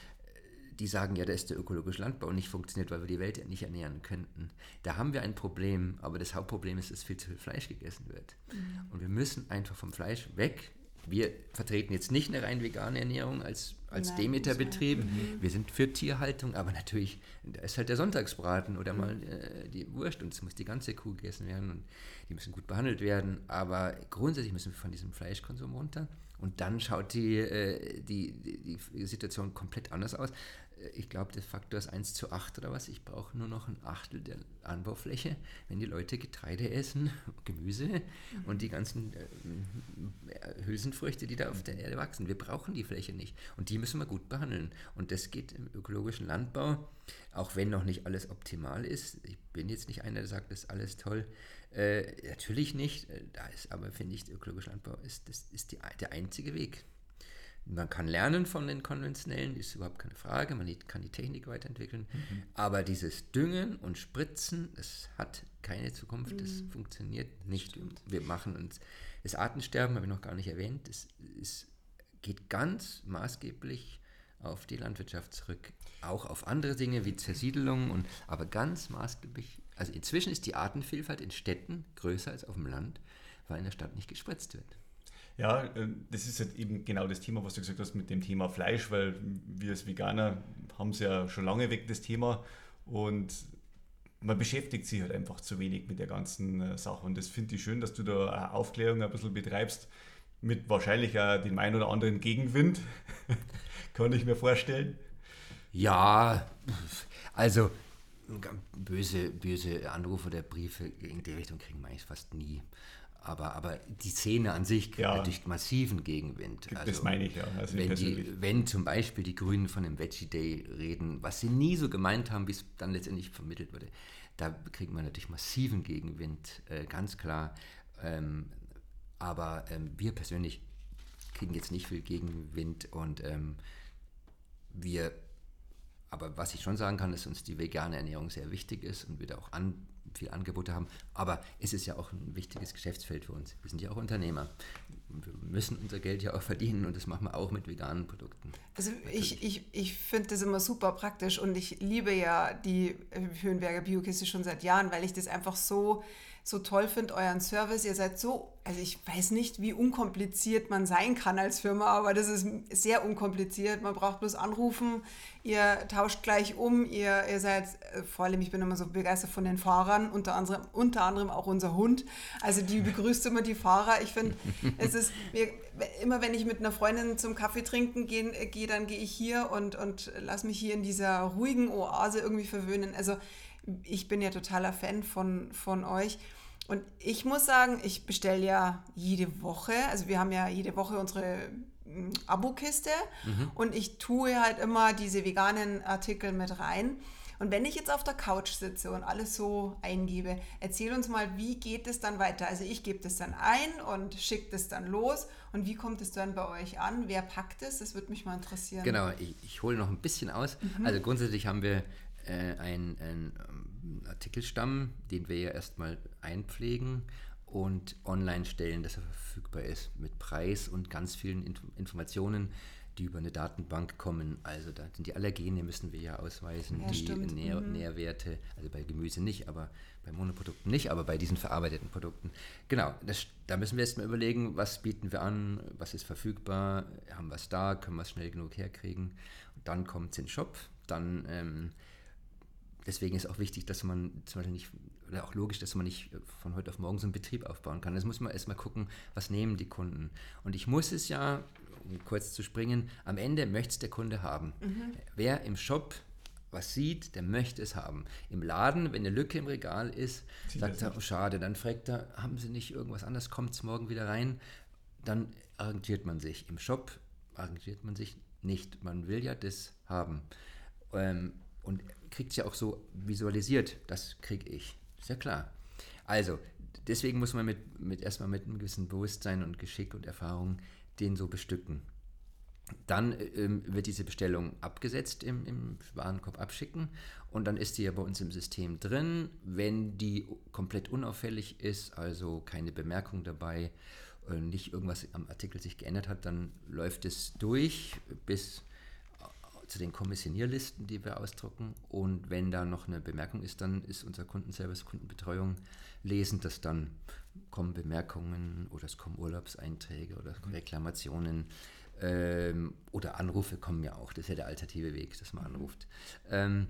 S2: die sagen ja, dass der ökologische Landbau nicht funktioniert, weil wir die Welt nicht ernähren könnten. Da haben wir ein Problem, aber das Hauptproblem ist, dass viel zu viel Fleisch gegessen wird. Mhm. Und wir müssen einfach vom Fleisch weg wir vertreten jetzt nicht eine rein vegane Ernährung als, als Demeter-Betrieb. Mhm. Wir sind für Tierhaltung, aber natürlich, da ist halt der Sonntagsbraten oder mal äh, die Wurst und es muss die ganze Kuh gegessen werden und die müssen gut behandelt werden. Aber grundsätzlich müssen wir von diesem Fleischkonsum runter. Und dann schaut die, äh, die, die, die Situation komplett anders aus ich glaube, der Faktor ist 1 zu 8 oder was. Ich brauche nur noch ein Achtel der Anbaufläche, wenn die Leute Getreide essen, <laughs> Gemüse und die ganzen äh, Hülsenfrüchte, die da auf der Erde wachsen. Wir brauchen die Fläche nicht. Und die müssen wir gut behandeln. Und das geht im ökologischen Landbau, auch wenn noch nicht alles optimal ist. Ich bin jetzt nicht einer, der sagt, das ist alles toll. Äh, natürlich nicht. Äh, da ist aber, finde ich, der ökologische Landbau ist, das ist die, der einzige Weg. Man kann lernen von den konventionellen, ist überhaupt keine Frage, man kann die Technik weiterentwickeln, mhm. aber dieses Düngen und Spritzen, das hat keine Zukunft, das mhm. funktioniert nicht. Stimmt. Wir machen uns, das Artensterben habe ich noch gar nicht erwähnt, das ist, geht ganz maßgeblich auf die Landwirtschaft zurück, auch auf andere Dinge wie Zersiedelung, und, aber ganz maßgeblich, also inzwischen ist die Artenvielfalt in Städten größer als auf dem Land, weil in der Stadt nicht gespritzt wird.
S1: Ja, äh, das ist halt eben genau das Thema, was du gesagt hast mit dem Thema Fleisch, weil wir als Veganer haben es ja schon lange weg, das Thema. Und man beschäftigt sich halt einfach zu wenig mit der ganzen äh, Sache. Und das finde ich schön, dass du da Aufklärung ein bisschen betreibst, mit wahrscheinlich auch dem einen oder anderen Gegenwind, <laughs> kann ich mir vorstellen.
S2: Ja, also böse, böse Anrufe oder Briefe in die Richtung kriegen wir eigentlich fast nie. Aber, aber die Szene an sich kriegt ja. natürlich massiven Gegenwind.
S1: Also, das meine ich ja. Also
S2: wenn, die, wenn zum Beispiel die Grünen von dem Veggie Day reden, was sie nie so gemeint haben, wie es dann letztendlich vermittelt wurde, da kriegt man natürlich massiven Gegenwind, äh, ganz klar. Ähm, aber ähm, wir persönlich kriegen jetzt nicht viel Gegenwind und ähm, wir, aber was ich schon sagen kann, ist, dass uns die vegane Ernährung sehr wichtig ist und wir da auch an viel Angebote haben. Aber es ist ja auch ein wichtiges Geschäftsfeld für uns. Wir sind ja auch Unternehmer. Wir müssen unser Geld ja auch verdienen und das machen wir auch mit veganen Produkten.
S3: Also ich, ich, ich finde das immer super praktisch und ich liebe ja die Höhenberger Biokiste schon seit Jahren, weil ich das einfach so so toll finde, euren Service. Ihr seid so, also ich weiß nicht, wie unkompliziert man sein kann als Firma, aber das ist sehr unkompliziert. Man braucht bloß anrufen, ihr tauscht gleich um, ihr, ihr seid, äh, vor allem, ich bin immer so begeistert von den Fahrern, unter anderem, unter anderem auch unser Hund. Also die begrüßt immer die Fahrer. Ich finde, <laughs> es ist, wir, immer wenn ich mit einer Freundin zum Kaffee trinken gehe, geh, dann gehe ich hier und, und lass mich hier in dieser ruhigen Oase irgendwie verwöhnen. Also ich bin ja totaler Fan von, von euch. Und ich muss sagen, ich bestelle ja jede Woche, also wir haben ja jede Woche unsere mm, Abokiste mhm. und ich tue halt immer diese veganen Artikel mit rein. Und wenn ich jetzt auf der Couch sitze und alles so eingebe, erzähl uns mal, wie geht es dann weiter? Also ich gebe das dann ein und schicke das dann los. Und wie kommt es dann bei euch an? Wer packt es? Das würde mich mal interessieren.
S2: Genau, ich, ich hole noch ein bisschen aus. Mhm. Also grundsätzlich haben wir äh, ein, ein Artikelstamm, den wir ja erstmal einpflegen und online stellen, dass er verfügbar ist mit Preis und ganz vielen Inf Informationen, die über eine Datenbank kommen. Also da sind die Allergene müssen wir ja ausweisen, ja, die Nähr mhm. Nährwerte, also bei Gemüse nicht, aber bei Monoprodukten nicht, aber bei diesen verarbeiteten Produkten. Genau, das, da müssen wir erstmal überlegen, was bieten wir an, was ist verfügbar, haben wir es da, können wir es schnell genug herkriegen. Und dann kommt es in den Shop, dann ähm, deswegen ist auch wichtig, dass man zum Beispiel nicht, oder auch logisch, dass man nicht von heute auf morgen so einen Betrieb aufbauen kann. Das muss man erstmal gucken, was nehmen die Kunden. Und ich muss es ja, kurz zu springen, am Ende möchte es der Kunde haben. Mhm. Wer im Shop was sieht, der möchte es haben. Im Laden, wenn eine Lücke im Regal ist, Sieht sagt er, oh, schade, dann fragt er, haben Sie nicht irgendwas anderes, kommt es morgen wieder rein? Dann arrangiert man sich. Im Shop arrangiert man sich nicht. Man will ja das haben. Ähm, und kriegt es ja auch so visualisiert, das kriege ich. Ist ja klar. Also, deswegen muss man mit, mit erstmal mit einem gewissen Bewusstsein und Geschick und Erfahrung den so bestücken. Dann ähm, wird diese Bestellung abgesetzt im, im Warenkorb abschicken und dann ist die ja bei uns im System drin. Wenn die komplett unauffällig ist, also keine Bemerkung dabei, äh, nicht irgendwas am Artikel sich geändert hat, dann läuft es durch bis zu den Kommissionierlisten, die wir ausdrucken. Und wenn da noch eine Bemerkung ist, dann ist unser Kundenservice, Kundenbetreuung lesend, dass dann kommen Bemerkungen oder es kommen Urlaubseinträge oder Reklamationen ähm, oder Anrufe kommen ja auch. Das ist ja der alternative Weg, dass man anruft. Ähm,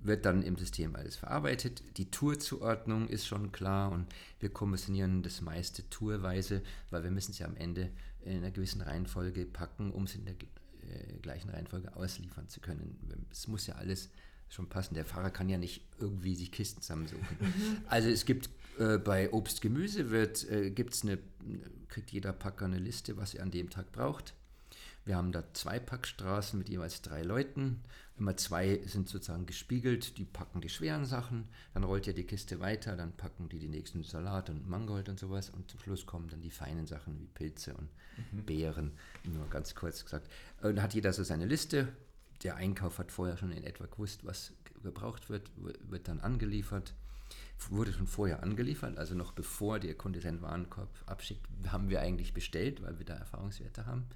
S2: wird dann im System alles verarbeitet. Die Tourzuordnung ist schon klar und wir kommissionieren das meiste tourweise, weil wir müssen es ja am Ende in einer gewissen Reihenfolge packen, um es in der äh, gleichen Reihenfolge ausliefern zu können. Es muss ja alles schon passen. Der Fahrer kann ja nicht irgendwie sich Kisten zusammensuchen. Mhm. Also es gibt äh, bei Obst, Gemüse wird, äh, gibt's eine, kriegt jeder Packer eine Liste, was er an dem Tag braucht. Wir haben da zwei Packstraßen mit jeweils drei Leuten. Immer zwei sind sozusagen gespiegelt, die packen die schweren Sachen, dann rollt ja die Kiste weiter, dann packen die die nächsten Salat und Mangold und sowas und zum Schluss kommen dann die feinen Sachen wie Pilze und mhm. Beeren, nur ganz kurz gesagt. Und dann hat jeder so seine Liste. Der Einkauf hat vorher schon in etwa gewusst, was gebraucht wird, wird dann angeliefert wurde schon vorher angeliefert, also noch bevor der Kunde seinen Warenkorb abschickt, haben wir eigentlich bestellt, weil wir da Erfahrungswerte haben.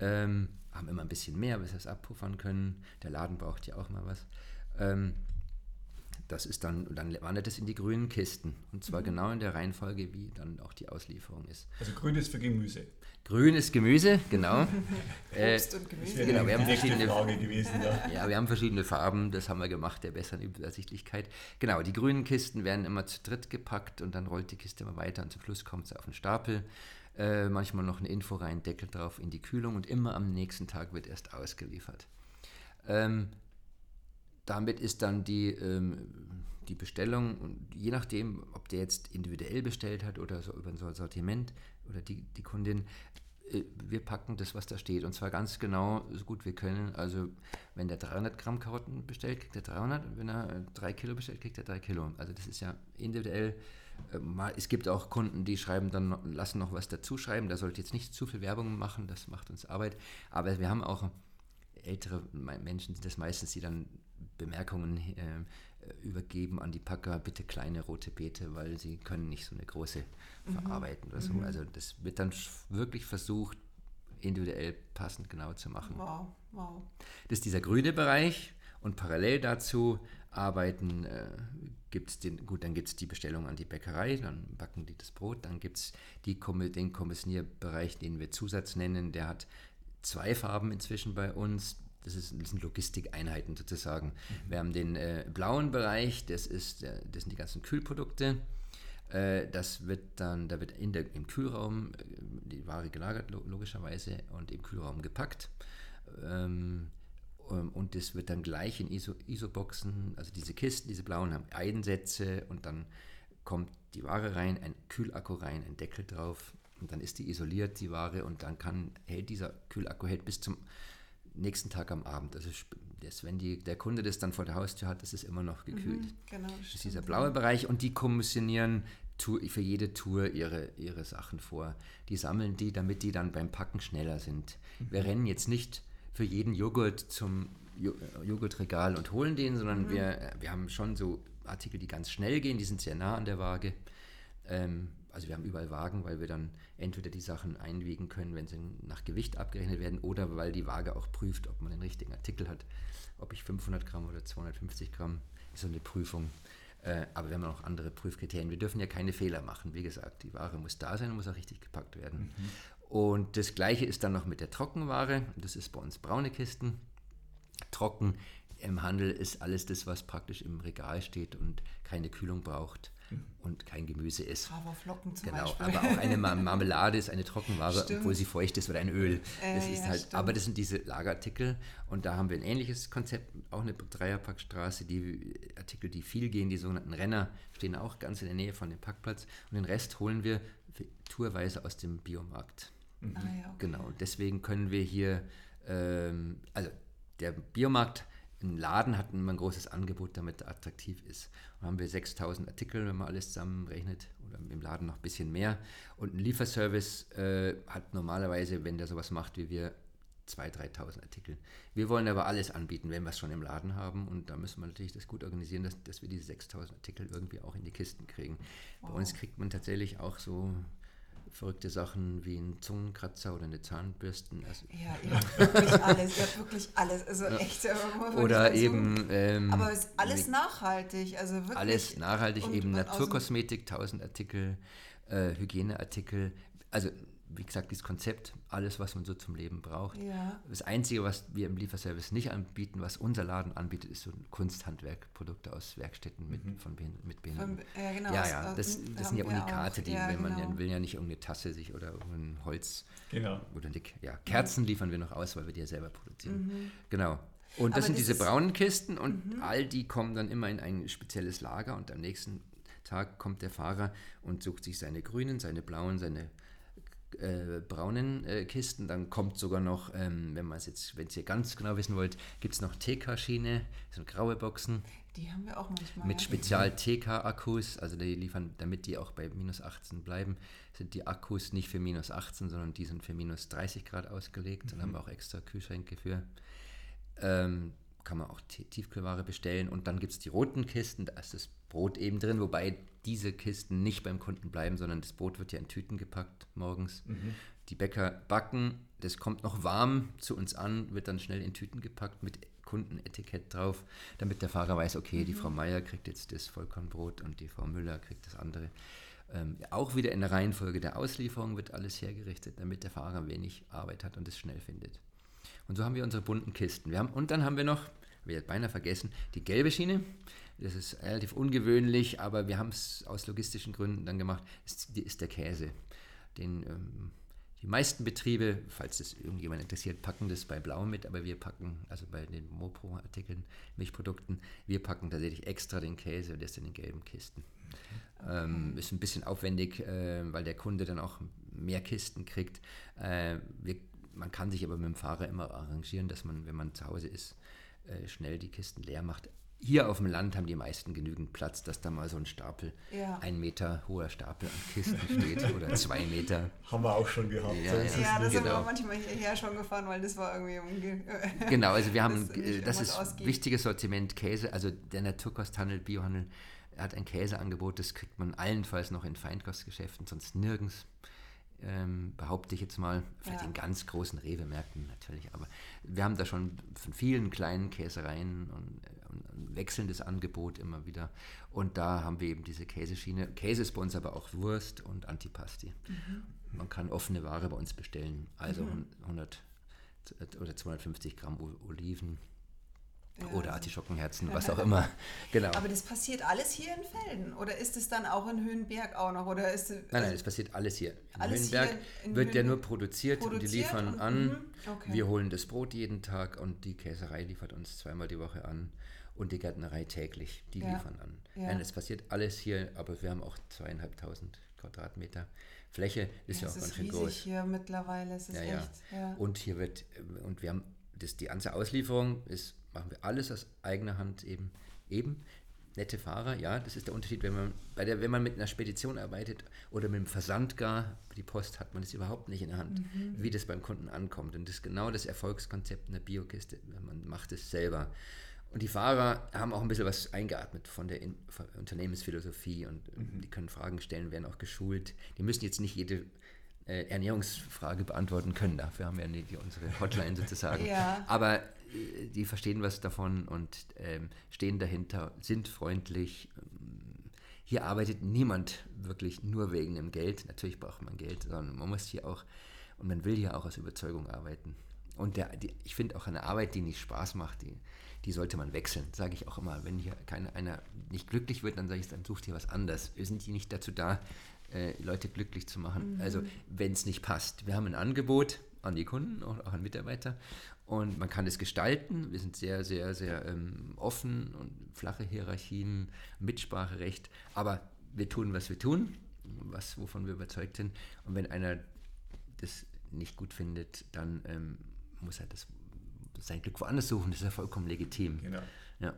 S2: Ähm, haben immer ein bisschen mehr, bis wir es abpuffern können. Der Laden braucht ja auch mal was. Ähm, das ist dann, dann wandert es in die grünen Kisten. Und zwar mhm. genau in der Reihenfolge, wie dann auch die Auslieferung ist.
S1: Also grün ist für Gemüse.
S2: Grün ist Gemüse, genau. <laughs>
S3: äh, Obst und Gemüse.
S2: Genau, wir haben verschiedene Frage gewesen, ja. ja, wir haben verschiedene Farben, das haben wir gemacht, der besseren Übersichtlichkeit. Genau, die grünen Kisten werden immer zu dritt gepackt und dann rollt die Kiste immer weiter und zum Schluss kommt sie auf den Stapel. Äh, manchmal noch eine Info rein, Deckel drauf in die Kühlung und immer am nächsten Tag wird erst ausgeliefert. Ähm, damit ist dann die, ähm, die Bestellung, und je nachdem, ob der jetzt individuell bestellt hat oder so über ein Sortiment oder die, die Kundin, äh, wir packen das, was da steht. Und zwar ganz genau, so gut wir können. Also, wenn der 300 Gramm Karotten bestellt, kriegt er 300. Wenn er 3 Kilo bestellt, kriegt er 3 Kilo. Also, das ist ja individuell äh, es gibt auch Kunden, die schreiben dann, lassen noch was dazu schreiben. Da sollte jetzt nicht zu viel Werbung machen, das macht uns Arbeit. Aber wir haben auch ältere Menschen, das meistens, die dann Bemerkungen äh, übergeben an die Packer, bitte kleine rote Beete, weil sie können nicht so eine große mhm. verarbeiten oder so. Mhm. Also das wird dann wirklich versucht, individuell passend genau zu machen. Wow, wow. Das ist dieser grüne Bereich und parallel dazu arbeiten äh, gibt es den, gut, dann gibt es die Bestellung an die Bäckerei, dann backen die das Brot, dann gibt es den Kommissionierbereich, den wir Zusatz nennen, der hat zwei Farben inzwischen bei uns. Das, ist, das sind Logistikeinheiten sozusagen. Mhm. Wir haben den äh, blauen Bereich, das, ist, äh, das sind die ganzen Kühlprodukte. Äh, das wird dann, da wird in der, im Kühlraum äh, die Ware gelagert, logischerweise, und im Kühlraum gepackt. Ähm, ähm, und das wird dann gleich in ISO, ISO-Boxen, also diese Kisten, diese blauen haben Einsätze und dann kommt die Ware rein, ein Kühlakku rein, ein Deckel drauf und dann ist die isoliert, die Ware und dann kann, hält dieser Kühlakku hält bis zum nächsten Tag am Abend. Also das, wenn die, der Kunde das dann vor der Haustür hat, das ist immer noch gekühlt. Mhm, genau, das, das ist dieser blaue Bereich und die kommissionieren für jede Tour ihre, ihre Sachen vor. Die sammeln die, damit die dann beim Packen schneller sind. Mhm. Wir rennen jetzt nicht für jeden Joghurt zum äh, Joghurtregal und holen den, sondern mhm. wir, äh, wir haben schon so Artikel, die ganz schnell gehen, die sind sehr nah an der Waage. Ähm, also wir haben überall Wagen, weil wir dann entweder die Sachen einwiegen können, wenn sie nach Gewicht abgerechnet werden, oder weil die Waage auch prüft, ob man den richtigen Artikel hat. Ob ich 500 Gramm oder 250 Gramm, ist so eine Prüfung. Äh, aber wir haben auch andere Prüfkriterien. Wir dürfen ja keine Fehler machen. Wie gesagt, die Ware muss da sein und muss auch richtig gepackt werden. Mhm. Und das gleiche ist dann noch mit der Trockenware. Das ist bei uns braune Kisten. Trocken im Handel ist alles das, was praktisch im Regal steht und keine Kühlung braucht. Und kein Gemüse ist.
S3: Haferflocken zum
S2: Genau,
S3: Beispiel.
S2: aber auch eine Mar- <laughs> Marmelade ist eine Trockenware,
S3: Stimmt.
S2: obwohl sie feucht ist oder ein Öl.
S3: Äh,
S2: Das ist
S3: ja,
S2: halt,
S3: stimmt.
S2: aber das sind diese Lagerartikel und da haben wir ein ähnliches Konzept, auch eine Dreierpackstraße. Die Artikel, die viel gehen, die sogenannten Renner, stehen auch ganz in der Nähe von dem Parkplatz und den Rest holen wir tourweise aus dem Biomarkt.
S3: Ah, ja, okay.
S2: Genau, deswegen können wir hier, ähm, also der Biomarkt, ein Laden hat immer ein großes Angebot, damit er attraktiv ist. Und haben wir 6000 Artikel, wenn man alles zusammenrechnet, oder im Laden noch ein bisschen mehr. Und ein Lieferservice äh, hat normalerweise, wenn der sowas macht wie wir, 2.000, 3.000 Artikel. Wir wollen aber alles anbieten, wenn wir es schon im Laden haben. Und da müssen wir natürlich das gut organisieren, dass, dass wir diese 6.000 Artikel irgendwie auch in die Kisten kriegen. Bei uns kriegt man tatsächlich auch so verrückte Sachen wie einen Zungenkratzer oder eine Zahnbürsten. Also,
S3: Ja, ihr habt wirklich alles, ihr habt wirklich alles. Also echt. äh,
S2: oder eben ähm,
S3: Aber es ist alles nachhaltig. Also wirklich.
S2: alles nachhaltig, eben Naturkosmetik, 1000 Artikel, äh, Hygieneartikel. Also wie gesagt, dieses Konzept, alles, was man so zum Leben braucht.
S3: Ja.
S2: Das Einzige, was wir im Lieferservice nicht anbieten, was unser Laden anbietet, ist so ein Kunsthandwerk, Produkte aus Werkstätten mit, von Behin mit Behinderten.
S3: Von- ja, genau,
S2: ja,
S3: das,
S2: ja, das,
S3: haben
S2: das sind ja
S3: wir auch.
S2: Unikate, die
S3: Ja,
S2: wenn man
S3: genau.
S2: will ja nicht irgendeine Tasse sich oder irgendein Holz
S1: Genau.
S2: oder eine, ja, Kerzen liefern wir noch aus, weil wir die ja selber produzieren. Genau. Und das
S3: Mhm. Aber
S2: sind
S3: das
S2: diese
S3: Mhm.
S2: braunen Kisten und all die kommen dann immer in ein spezielles Lager und am nächsten Tag kommt der Fahrer und sucht sich seine grünen, seine blauen, seine äh, braunen äh, Kisten. Dann kommt sogar noch, ähm, wenn man es jetzt, wenn ihr ganz genau wissen wollt, gibt es noch TK-Schiene, so graue Boxen
S3: Die haben wir auch manchmal.
S2: mit. Spezial-TK-Akkus, also die liefern, damit die auch bei minus 18 bleiben, sind die Akkus nicht für minus 18, sondern die sind für minus 30 Grad ausgelegt. Dann haben wir auch extra Kühlschränke für. Ähm, kann man auch Tiefkühlware bestellen. Und dann gibt es die roten Kisten, da ist das Brot eben drin, wobei diese Kisten nicht beim Kunden bleiben, sondern das Brot wird ja in Tüten gepackt morgens. Die Bäcker backen, das kommt noch warm zu uns an, wird dann schnell in Tüten gepackt mit Kundenetikett drauf, damit der Fahrer weiß, okay, die Frau Meier kriegt jetzt das Vollkornbrot und die Frau Müller kriegt das andere. Ähm, auch wieder in der Reihenfolge der Auslieferung wird alles hergerichtet, damit der Fahrer wenig Arbeit hat und es schnell findet. Und so haben wir unsere bunten Kisten. Wir haben, und dann haben wir noch, wir beinahe vergessen, die gelbe Schiene. Das ist relativ ungewöhnlich, aber wir haben es aus logistischen Gründen dann gemacht. Ist, ist der Käse. Den, ähm, die meisten Betriebe, falls das irgendjemand interessiert, packen das bei Blau mit, aber wir packen, also bei den Mopro-Artikeln, Milchprodukten, wir packen tatsächlich extra den Käse und ist in den gelben Kisten. Ähm, ist ein bisschen aufwendig, äh, weil der Kunde dann auch mehr Kisten kriegt. Äh, wir, man kann sich aber mit dem Fahrer immer arrangieren, dass man, wenn man zu Hause ist, äh, schnell die Kisten leer macht. Hier auf dem Land haben die meisten genügend Platz, dass da mal so ein Stapel,
S3: Ja.
S2: ein Meter hoher Stapel an Kisten steht <laughs> oder zwei Meter.
S1: Haben wir auch schon gehabt.
S2: Ja,
S1: so
S2: ja.
S3: Ja, das
S1: nicht.
S3: sind
S2: Genau.
S3: wir manchmal hierher schon gefahren, weil das war irgendwie umge
S2: Genau, also wir <laughs> haben,
S3: Das
S2: das,
S3: nicht
S2: das ist
S3: ausgeht.
S2: wichtiges Sortiment Käse, also der Naturkosthandel, Biohandel hat ein Käseangebot, das kriegt man allenfalls noch in Feinkostgeschäften, sonst nirgends, ähm, behaupte ich jetzt mal, vielleicht
S3: Ja.
S2: in ganz großen Rewe-Märkten natürlich, aber wir haben da schon von vielen kleinen Käsereien und, ein wechselndes Angebot immer wieder und da haben wir eben diese Käseschiene. Käse ist bei uns aber auch Wurst und Antipasti.
S3: Mhm.
S2: Man kann offene Ware bei uns bestellen, also 100 oder 250 Gramm Oliven
S3: Ja,
S2: oder Artischockenherzen, was auch immer. <laughs> Genau.
S3: Aber das passiert alles hier in Felden? Oder ist es dann auch in Höhenberg auch noch? Oder ist
S2: Nein, nein, das passiert alles hier. In
S3: Alles
S2: Höhenberg
S3: hier in
S2: wird ja
S3: Höhen-
S2: nur produziert, und die
S3: produziert
S2: liefern
S3: und-
S2: an.
S3: mhm, okay.
S2: Wir holen das Brot jeden Tag und die Käserei liefert uns zweimal die Woche an und die Gärtnerei täglich, die
S3: Ja,
S2: liefern an.
S3: ja.
S2: Nein, es passiert alles hier, aber wir haben auch zweieinhalbtausend Quadratmeter Fläche, ist ja,
S3: es
S2: auch ganz schön groß.
S3: hier mittlerweile. Es ist
S2: Ja, ja.
S3: echt. Ja.
S2: Und hier wird, äh, und wir haben das, die ganze Auslieferung, ist, machen wir alles aus eigener Hand eben. Eben nette Fahrer, ja, das ist der Unterschied, wenn man, bei der, wenn man mit einer Spedition arbeitet oder mit einem Versand gar, die Post hat man das überhaupt nicht in der Hand, wie das beim Kunden ankommt. Und das ist genau das Erfolgskonzept einer Biokiste. Man macht es selber. Und die Fahrer haben auch ein bisschen was eingeatmet von der In von der Unternehmensphilosophie und äh, die können Fragen stellen, werden auch geschult. Die müssen jetzt nicht jede äh, Ernährungsfrage beantworten können. Dafür haben wir ja die, unsere Hotline sozusagen. <laughs>
S3: Ja.
S2: Aber äh, die verstehen was davon und ähm, stehen dahinter, sind freundlich. Hier arbeitet niemand wirklich nur wegen dem Geld. Natürlich braucht man Geld, sondern man muss hier auch und man will hier auch aus Überzeugung arbeiten. Und der, die, ich finde auch eine Arbeit, die nicht Spaß macht, die, die sollte man wechseln, sage ich auch immer. Wenn hier keine, einer nicht glücklich wird, dann sage ich, dann sucht ihr was anderes. Wir sind hier nicht dazu da, äh, Leute glücklich zu machen. Mhm. Also wenn es nicht passt. Wir haben ein Angebot an die Kunden, auch, auch an Mitarbeiter und man kann es gestalten. Wir sind sehr, sehr, sehr ähm, offen und flache Hierarchien, Mitspracherecht. Aber wir tun, was wir tun, was, wovon wir überzeugt sind. Und wenn einer das nicht gut findet, dann ähm, muss er das sein Glück woanders suchen. Das ist ja vollkommen legitim. Genau. Ja.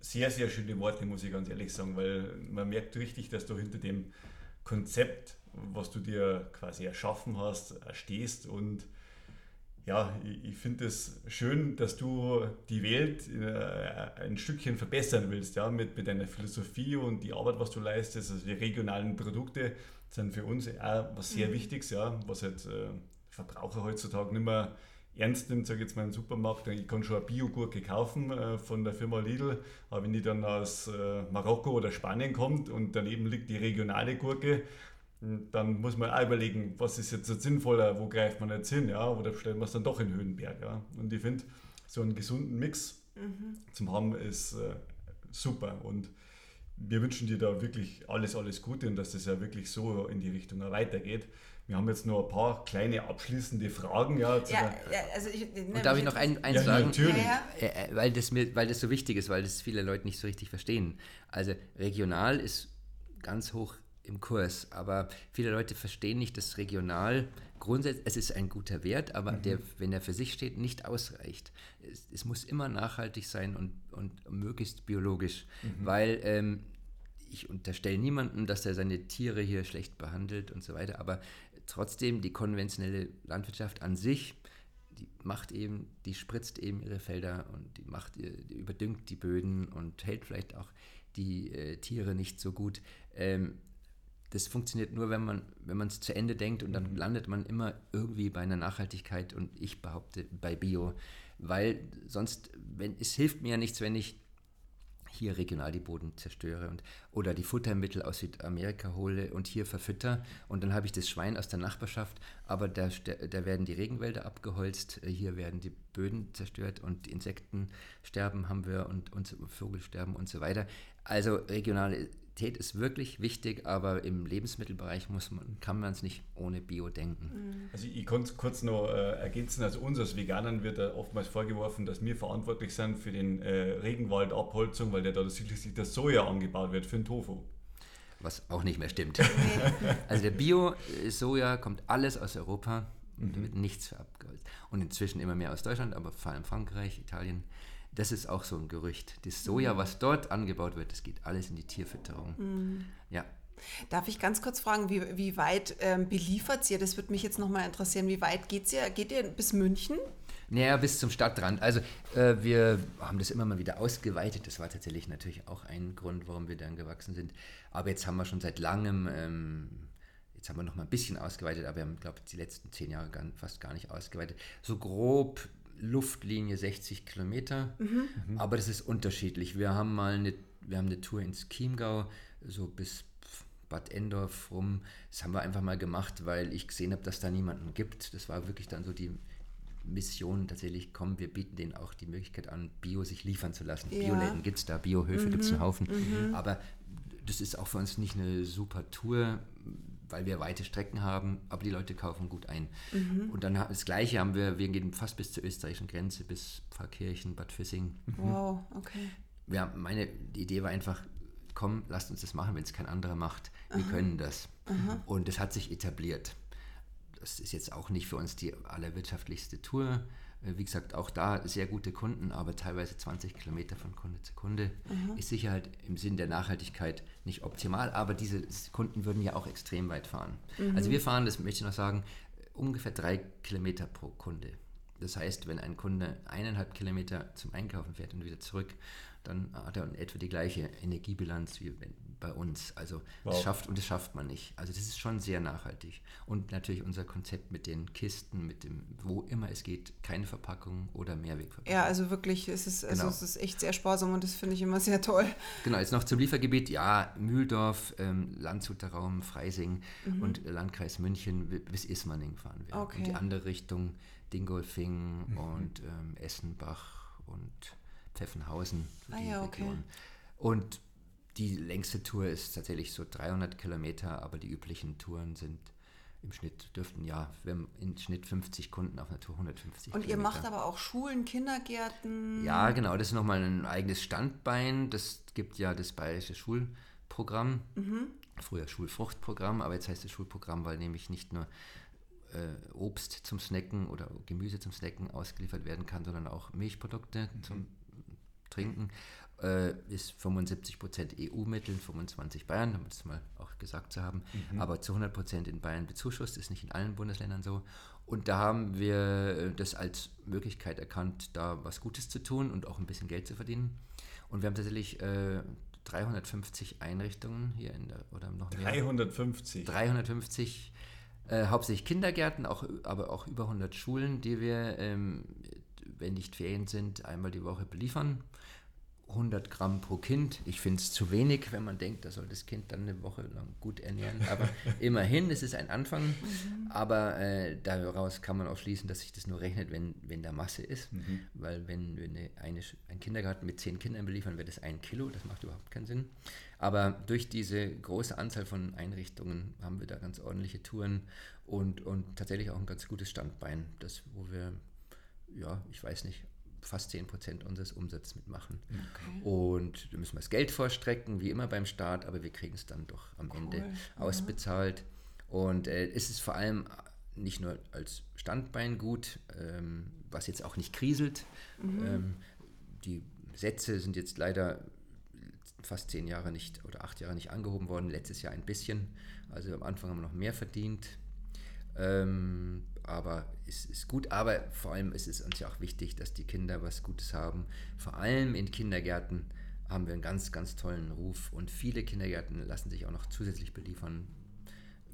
S1: Sehr, sehr schöne Worte, muss ich ganz ehrlich sagen, weil man merkt richtig, dass du hinter dem Konzept, was du dir quasi erschaffen hast, stehst und ja, ich, ich finde es schön, dass du die Welt äh, ein Stückchen verbessern willst, ja, mit, mit deiner Philosophie und die Arbeit, was du leistest. Also die regionalen Produkte sind für uns auch was sehr mhm. Wichtiges, ja, was halt äh, Verbraucher heutzutage nicht mehr ernst nimmt, sage ich jetzt mal im Supermarkt. Ich kann schon eine Biogurke kaufen äh, von der Firma Lidl, aber wenn die dann aus äh, Marokko oder Spanien kommt und daneben liegt die regionale Gurke, dann muss man auch überlegen, was ist jetzt sinnvoller, wo greift man jetzt hin, ja, oder stellen wir es dann doch in Höhenberg, ja. Und ich finde, so einen gesunden Mix mhm. zum haben ist äh, super und wir wünschen dir da wirklich alles, alles Gute und dass das ja wirklich so in die Richtung weitergeht. Wir haben jetzt noch ein paar kleine abschließende Fragen. Ja, ja,
S2: ja also ich, und darf ich noch ein, eins ja, sagen? Natürlich. Ja, äh, weil, das mir, weil das so wichtig ist, weil das viele Leute nicht so richtig verstehen. Also regional ist ganz hoch im Kurs, aber viele Leute verstehen nicht, dass regional grundsätzlich, es ist ein guter Wert, aber mhm. der, wenn er für sich steht, nicht ausreicht. Es, es muss immer nachhaltig sein und, und möglichst biologisch, mhm. weil ähm, ich unterstelle niemandem, dass er seine Tiere hier schlecht behandelt und so weiter, aber trotzdem die konventionelle Landwirtschaft an sich, die macht eben, die spritzt eben ihre Felder und die macht, die überdüngt die Böden und hält vielleicht auch die äh, Tiere nicht so gut. Ähm, das funktioniert nur, wenn man wenn es zu Ende denkt und dann mhm. landet man immer irgendwie bei einer Nachhaltigkeit und ich behaupte bei Bio, weil sonst, wenn es hilft mir ja nichts, wenn ich hier regional die Boden zerstöre und oder die Futtermittel aus Südamerika hole und hier verfütter und dann habe ich das Schwein aus der Nachbarschaft, aber da, da werden die Regenwälder abgeholzt, hier werden die Böden zerstört und Insekten sterben haben wir und, und Vogelsterben und so weiter. Also regionale Qualität ist wirklich wichtig, aber im Lebensmittelbereich muss man, kann man es nicht ohne Bio denken.
S1: Mhm. Also ich konnte kurz noch äh, ergänzen, also uns als Veganern wird da oftmals vorgeworfen, dass wir verantwortlich sind für den äh, Regenwaldabholzung, weil der da schließlich das Soja angebaut wird für den Tofu.
S2: Was auch nicht mehr stimmt. <laughs> also der Bio-Soja kommt alles aus Europa und mhm. wird nichts verabgeholzt. Und inzwischen immer mehr aus Deutschland, aber vor allem Frankreich, Italien. Das ist auch so ein Gerücht. Das Soja, mhm. was dort angebaut wird, das geht alles in die Tierfütterung. Mhm. Ja.
S3: Darf ich ganz kurz fragen, wie, wie weit ähm, beliefert ihr? Das würde mich jetzt nochmal interessieren. Wie weit geht's ihr? Geht ihr bis München?
S2: Naja, bis zum Stadtrand. Also äh, wir haben das immer mal wieder ausgeweitet. Das war tatsächlich natürlich auch ein Grund, warum wir dann gewachsen sind. Aber jetzt haben wir schon seit langem, ähm, jetzt haben wir noch mal ein bisschen ausgeweitet, aber wir haben, glaube ich, die letzten zehn Jahre gar, fast gar nicht ausgeweitet. So grob Luftlinie 60 Kilometer, mhm. aber das ist unterschiedlich. Wir haben mal eine, wir haben eine Tour ins Chiemgau, so bis Bad Endorf rum. Das haben wir einfach mal gemacht, weil ich gesehen habe, dass da niemanden gibt. Das war wirklich dann so die Mission tatsächlich, komm, wir bieten denen auch die Möglichkeit an, Bio sich liefern zu lassen. Ja. Bioläden gibt es da, Biohöfe mhm. gibt es einen Haufen. Mhm. Aber das ist auch für uns nicht eine super Tour weil wir weite Strecken haben, aber die Leute kaufen gut ein. Mhm. Und dann das Gleiche haben wir, wir gehen fast bis zur österreichischen Grenze, bis Pfarrkirchen, Bad Füssing.
S3: Mhm. Wow, okay.
S2: Ja, meine Idee war einfach, komm, lasst uns das machen, wenn es kein anderer macht. Wir Aha. können das. Aha. Und das hat sich etabliert. Das ist jetzt auch nicht für uns die allerwirtschaftlichste Tour, wie gesagt, auch da sehr gute Kunden, aber teilweise 20 Kilometer von Kunde zu Kunde. Mhm. Ist sicher halt im Sinn der Nachhaltigkeit nicht optimal, aber diese Kunden würden ja auch extrem weit fahren. Mhm. Also wir fahren, das möchte ich noch sagen, ungefähr drei Kilometer pro Kunde. Das heißt, wenn ein Kunde eineinhalb Kilometer zum Einkaufen fährt und wieder zurück, dann hat er etwa die gleiche Energiebilanz wie wenn, bei uns. Also
S1: Wow.
S2: das schafft und das schafft man nicht. Also das ist schon sehr nachhaltig. Und natürlich unser Konzept mit den Kisten, mit dem, wo immer es geht, keine Verpackung oder Mehrwegverpackung.
S3: Ja, also wirklich, es ist, also
S2: Genau.
S3: es ist echt sehr sparsam und das finde ich immer sehr toll.
S2: Genau, jetzt noch zum Liefergebiet. Ja, Mühldorf, ähm, Landshuter Raum, Freising und Landkreis München bi- bis Ismaning fahren wir.
S3: Mhm. Okay.
S2: Und die andere Richtung Dingolfing und ähm, Essenbach und Pfeffenhausen. so
S3: Ah
S2: die
S3: ja, okay.
S2: Region. Und die längste Tour ist tatsächlich so 300 Kilometer, aber die üblichen Touren sind im Schnitt, dürften ja, wir haben im Schnitt 50 Kunden auf einer Tour 150
S3: Und ihr
S2: Kilometer.
S3: macht aber auch Schulen, Kindergärten.
S2: Ja, genau, das ist nochmal ein eigenes Standbein. Das gibt ja das Bayerische Schulprogramm. Früher Schulfruchtprogramm, aber jetzt heißt es Schulprogramm, weil nämlich nicht nur äh, Obst zum Snacken oder Gemüse zum Snacken ausgeliefert werden kann, sondern auch Milchprodukte zum Trinken. Äh, ist 75% EU-Mittel, 25 Bayern, um das mal auch gesagt zu haben, aber zu 100% in Bayern bezuschusst, ist nicht in allen Bundesländern so. Und da haben wir das als Möglichkeit erkannt, da was Gutes zu tun und auch ein bisschen Geld zu verdienen. Und wir haben tatsächlich äh, 350 Einrichtungen hier in der, oder noch mehr.
S1: 350.
S2: 350 äh, hauptsächlich Kindergärten, auch, aber auch über 100 Schulen, die wir, ähm, wenn nicht Ferien sind, einmal die Woche beliefern. 100 Gramm pro Kind. Ich finde es zu wenig, wenn man denkt, da soll das Kind dann eine Woche lang gut ernähren. Aber <laughs> immerhin, es ist ein Anfang. Aber äh, daraus kann man auch schließen, dass sich das nur rechnet, wenn, wenn da Masse ist. Weil wenn wir eine, eine, einen Kindergarten mit zehn Kindern beliefern, wäre das ein Kilo. Das macht überhaupt keinen Sinn. Aber durch diese große Anzahl von Einrichtungen haben wir da ganz ordentliche Touren und, und tatsächlich auch ein ganz gutes Standbein, das, wo wir, ja, ich weiß nicht, fast 10% unseres Umsatzes mitmachen. Und da müssen wir das Geld vorstrecken, wie immer beim Start, aber wir kriegen es dann doch am Ende ausbezahlt. Und äh, es ist vor allem nicht nur als Standbein gut, ähm, was jetzt auch nicht kriselt. Ähm, die Sätze sind jetzt leider fast zehn Jahre nicht oder acht Jahre nicht angehoben worden, letztes Jahr ein bisschen. Also am Anfang haben wir noch mehr verdient. Ähm, aber es ist gut, aber vor allem ist es uns ja auch wichtig, dass die Kinder was Gutes haben. Vor allem in Kindergärten haben wir einen ganz, ganz tollen Ruf und viele Kindergärten lassen sich auch noch zusätzlich beliefern